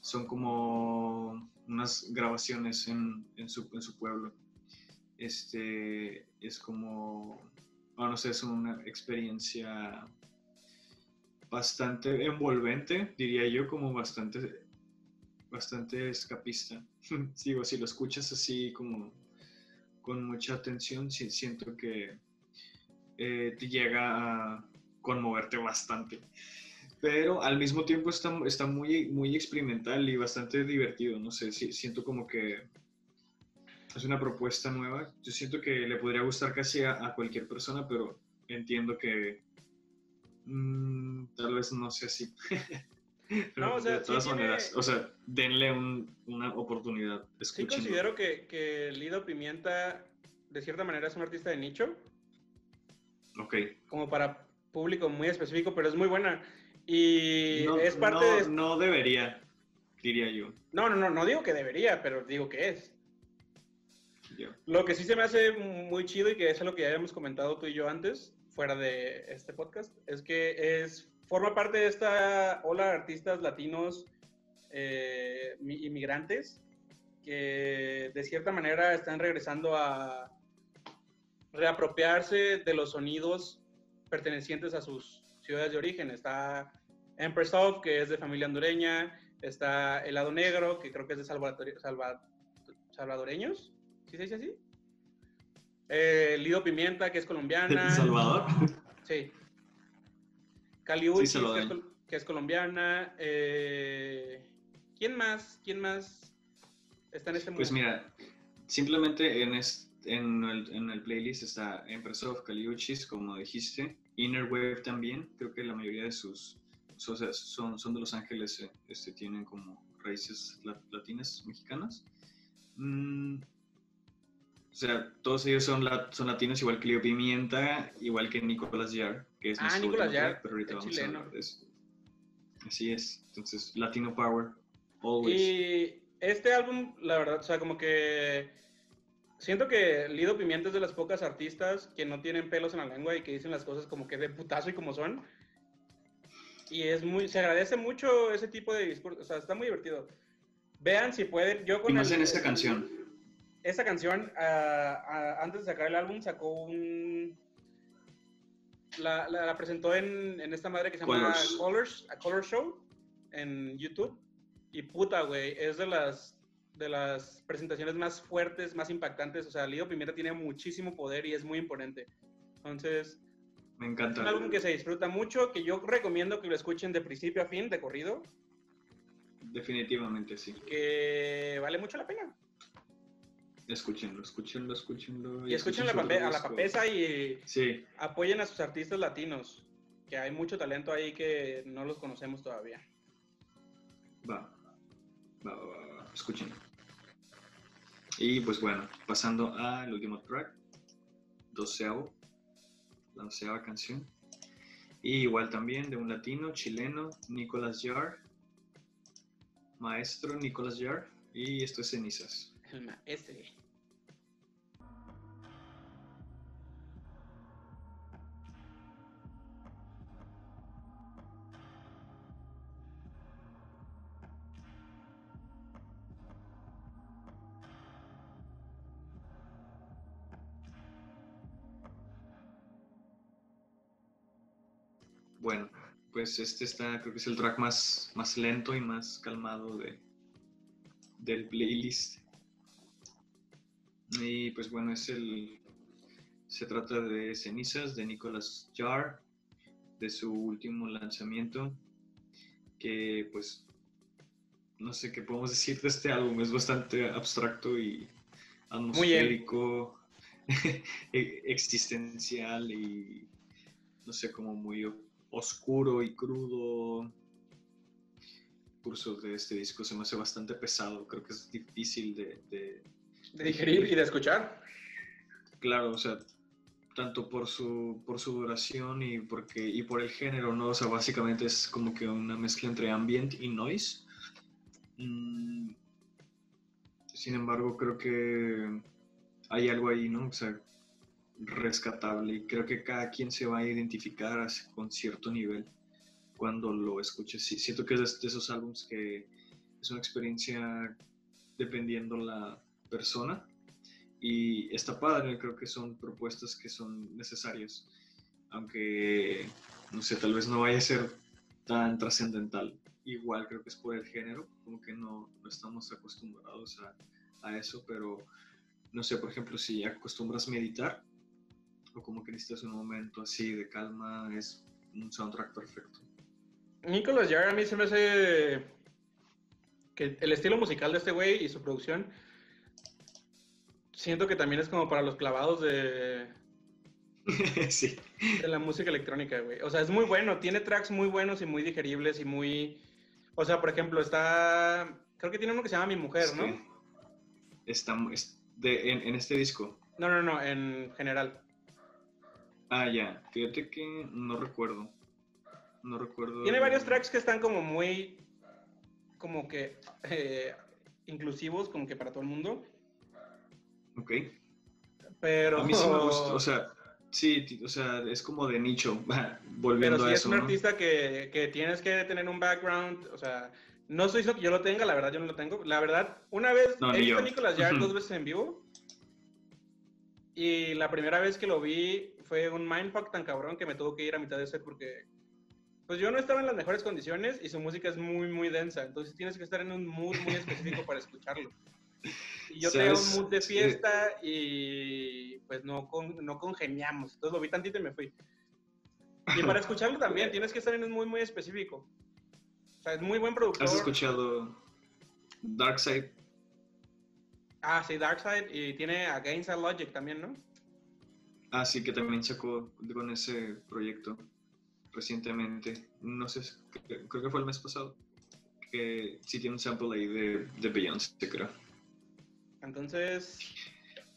son como unas grabaciones en, en, su, en su pueblo. Este, es como, oh, no sé, es una experiencia bastante envolvente, diría yo, como bastante, bastante escapista. Digo, si lo escuchas así como con mucha atención, siento que eh, te llega a conmoverte bastante. Pero al mismo tiempo está, está muy, muy experimental y bastante divertido. No sé, si, siento como que es una propuesta nueva. Yo siento que le podría gustar casi a, a cualquier persona, pero entiendo que mm, tal vez no sea así. Pero No, o sea, de todas sí tiene- maneras, o sea, denle un- una oportunidad. Sí Escúchenlo. considero que, que Lido Pimienta de cierta manera es un artista de nicho, Ok. como para público muy específico, pero es muy buena. Y No, es parte no- de... no debería, diría yo. No, no, no, no digo que debería, pero digo que es. Lo que sí se me hace muy chido y que es lo que ya habíamos comentado tú y yo antes, fuera de este podcast, es que es forma parte de esta ola de artistas latinos eh, mi- inmigrantes que de cierta manera están regresando a reapropiarse de los sonidos pertenecientes a sus ciudades de origen. Está Empress of, que es de familia hondureña, está Helado Negro, que creo que es de salvadoreños. salvadoreños, ¿sí se dice así? Eh, Lido Pimienta, que es colombiana. ¿El Salvador? Sí. Caliuchis, Sí, que, es, que colombiana. eh, ¿Quién más? ¿Quién más está en este mundo? Pues mira, simplemente en, el, en el playlist está Empress of Caliuchis, como dijiste. Inner Wave también, creo que la mayoría de sus, o sea, son, son de Los Ángeles, eh, este, tienen como raíces la- latinas, mexicanas. Mm, o sea, todos ellos son, la- son latinos, igual que Leo Pimienta, igual que Nicolas Yar, que es Ah, nuestro último Yar, pero ahorita vamos chileno. a hablar de eso. Así es, entonces, Latino Power, always. Y este álbum, la verdad, o sea, como que siento que Lido Pimienta es de las pocas artistas que no tienen pelos en la lengua y que dicen las cosas como que de putazo y como son. Y es muy, se agradece mucho ese tipo de discurso, o sea, está muy divertido. Vean si pueden, yo con Y más el- en esta canción. Esta canción, ah, ah, antes de sacar el álbum, sacó un... La, la- la presentó en, en esta madre que se llama Colors. Colors, a Color Show en YouTube. Y puta, güey, es de las, de las presentaciones más fuertes, más impactantes. O sea, Lido Pimienta tiene muchísimo poder y es muy imponente. Entonces, Me es un encanta. álbum que se disfruta mucho, que yo recomiendo que lo escuchen de principio a fin, de corrido, Definitivamente sí. que vale mucho la pena. Escúchenlo, escúchenlo, escúchenlo. Y escuchen la pape- a la papesa y Sí, apoyen a sus artistas latinos, que hay mucho talento ahí que no los conocemos todavía. va. Va, va, va, va. Escúchenlo. Y pues bueno, pasando al último track. doceavo, la doceava canción. Y igual también de un latino, chileno, Nicolas Jar, maestro Nicolas Jar, y esto es Cenizas. El maestre. Bueno, pues este está, creo que es el track más, más lento y más calmado de, del playlist. Y pues bueno, es el. Se trata de Cenizas de Nicolas Jar, de su último lanzamiento, que pues. No sé qué podemos decir de este álbum, es bastante abstracto y atmosférico, e- existencial y no sé, como muy oscuro y crudo. El curso de este disco se me hace bastante pesado, creo que es difícil de, de- De digerir y de escuchar. claro, o sea, tanto por su, por su duración y, porque, y por el género, ¿no? O sea, básicamente es como que una mezcla entre ambient y noise. Mm, sin embargo, creo que hay algo ahí, ¿no? O sea, rescatable y creo que cada quien se va a identificar con cierto nivel cuando lo escuche. Sí, siento que es de esos álbums que es una experiencia dependiendo la persona y está padre, creo que son propuestas que son necesarias, aunque no sé, tal vez no vaya a ser tan trascendental. Igual creo que es por el género, como que no, no estamos acostumbrados a, a eso, pero no sé, por ejemplo, si acostumbras meditar o como que necesitas un momento así de calma, es un soundtrack perfecto. Nicolas Jar a mí se me hace que el estilo musical de este güey y su producción siento que también es como para los clavados de, sí. de la música electrónica, güey. O sea, es muy bueno, tiene tracks muy buenos y muy digeribles y muy... O sea, por ejemplo, está... Creo que tiene uno que se llama Mi Mujer, ¿no? Está, es de, en, en este disco. No, no, no, en general. Ah, ya. Fíjate que no recuerdo. No recuerdo. Tiene varios tracks que están como muy... Como que... eh, inclusivos, como que para todo el mundo. Ok. Pero... A mí sí me gusta. O sea, sí, o sea, es como de nicho. Volviendo Pero sí a es eso. un ¿no? artista que, que tienes que tener un background, o sea, no soy eso que yo lo tenga, la verdad yo no lo tengo. La verdad, una vez No, he visto a yo. Nicolas Yard dos veces en vivo y la primera vez que lo vi fue un mindfuck tan cabrón que me tuvo que ir a mitad de set porque pues yo no estaba en las mejores condiciones y su música es muy muy densa, entonces tienes que estar en un mood muy específico para escucharlo. Y yo tenía un mood de fiesta y pues no, con, no congeniamos, entonces lo vi tantito y me fui. Y para escucharlo también tienes que estar en un muy muy específico. O sea, es muy buen productor. ¿Has escuchado Dark Side? Ah, sí, Darkseid y tiene a Gainside Logic también, ¿no? Ah, sí, que también sacó con ese proyecto recientemente. No sé, cre- creo que fue el mes pasado. Que sí tiene un sample ahí de, de Beyoncé, creo. Entonces,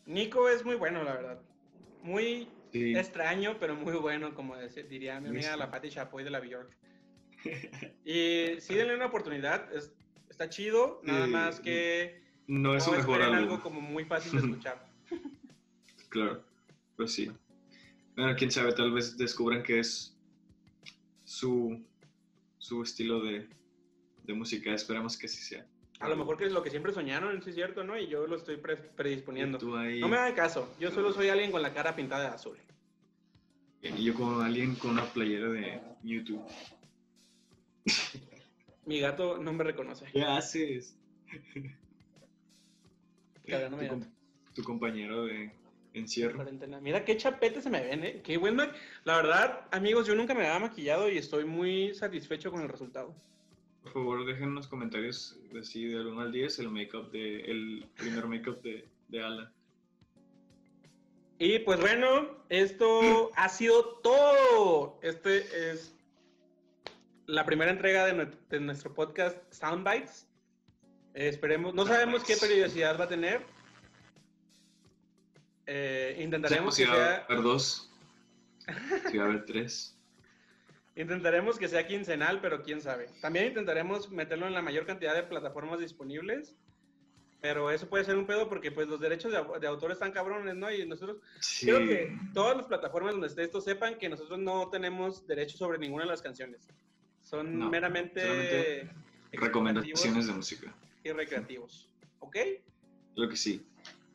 Nico es muy bueno, la verdad. Muy Sí. extraño, pero muy bueno, como decir- diría mi amiga la. Patty Chapoy de la Bjork. Y sí, denle una oportunidad, es- está chido, nada más que No es no mejor álbum. algo como muy fácil de escuchar. Claro, pues sí. Bueno, quién sabe, tal vez descubran que es su, su estilo de, de música. Esperamos que sí sea. A lo mejor que es lo que siempre soñaron, sí es cierto, ¿no? Y yo lo estoy pre- predisponiendo. Ahí- No me hagan caso, yo solo soy alguien con la cara pintada de azul. y yo como alguien con una playera de YouTube. Mi gato no me reconoce. ¿Qué haces? Cabrón, tu, com- tu compañero de encierro. Cuarentena. Mira qué chapete se me ven, ¿eh? Qué buen La verdad, amigos, yo nunca me había maquillado y estoy muy satisfecho con el resultado. Por favor, dejen en los comentarios así de 1 al 10 el make-up de el primer make-up de, de Alan. Y pues bueno, esto ha sido todo. Este es la primera entrega de, nue- de nuestro podcast Soundbites. Eh, esperemos, no sabemos qué periodicidad va a tener. Eh, intentaremos sabemos si que va a sea, haber dos, si va a haber tres. Intentaremos que sea quincenal, pero quién sabe. También intentaremos meterlo en la mayor cantidad de plataformas disponibles. Pero eso puede ser un pedo porque pues los derechos de, de autor están cabrones, ¿no? Y nosotros Sí. Quiero que todas las plataformas donde esté esto sepan que nosotros no tenemos derecho sobre ninguna de las canciones. Son No, meramente Recomendaciones de música. y recreativos. ¿Ok? Lo que sí.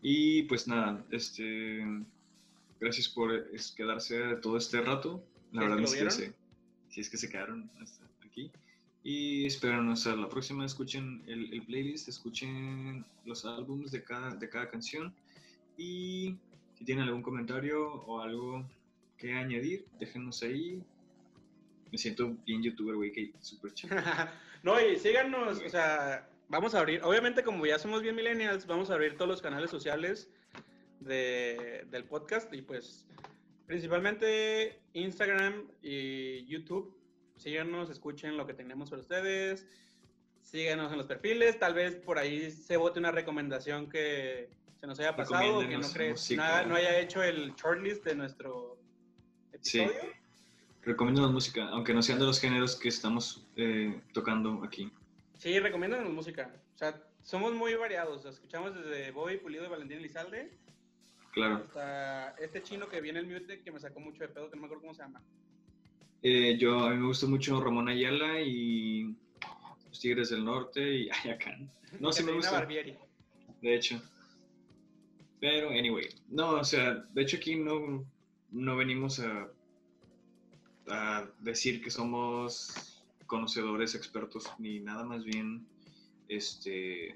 Y pues nada, este. Gracias por quedarse todo este rato. La Si es verdad que ni si es que se quedaron hasta aquí. Y espéranos a la próxima. Escuchen el, el playlist, escuchen los álbumes de cada, de cada canción. Y si tienen algún comentario o algo que añadir, déjenos ahí. Me siento bien youtuber, güey, que súper chido. no, y síganos, o sea, vamos a abrir, obviamente como ya somos bien millennials, vamos a abrir todos los canales sociales de- del podcast y pues principalmente Instagram y YouTube. Síganos, escuchen lo que tenemos para ustedes, síganos en los perfiles, tal vez por ahí se vote una recomendación que se nos haya pasado, o que no, nada- haya hecho el shortlist de nuestro Sí. episodio. Recomiendo música, aunque no sean de los géneros que estamos eh, tocando aquí. Sí, recomiendan música. O sea, somos muy variados. Escuchamos desde Bobby Pulido y Valentín Elizalde Claro. este chino que viene el Mute que me sacó mucho de pedo, que no me acuerdo cómo se llama. Eh, yo, a mí me gusta mucho Ramón Ayala y los Tigres del Norte y Ayacán. No, sí me gusta, Barbieri. de hecho. Pero, anyway, no, o sea, de hecho aquí no, no venimos a, a decir que somos conocedores, expertos, ni nada más bien, este,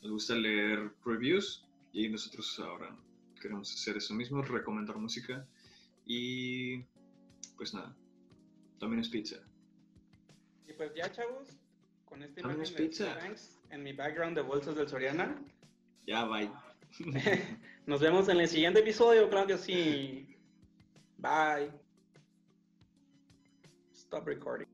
nos gusta leer reviews y nosotros ahora queremos hacer eso mismo, recomendar música y pues nada, también es pizza. Y pues ya, chavos, con esta imagen es de pizza. Thanks en mi background de bolsas del Soriana. Ya, bye. Nos vemos en el siguiente episodio, claro que sí. Bye. Stop recording.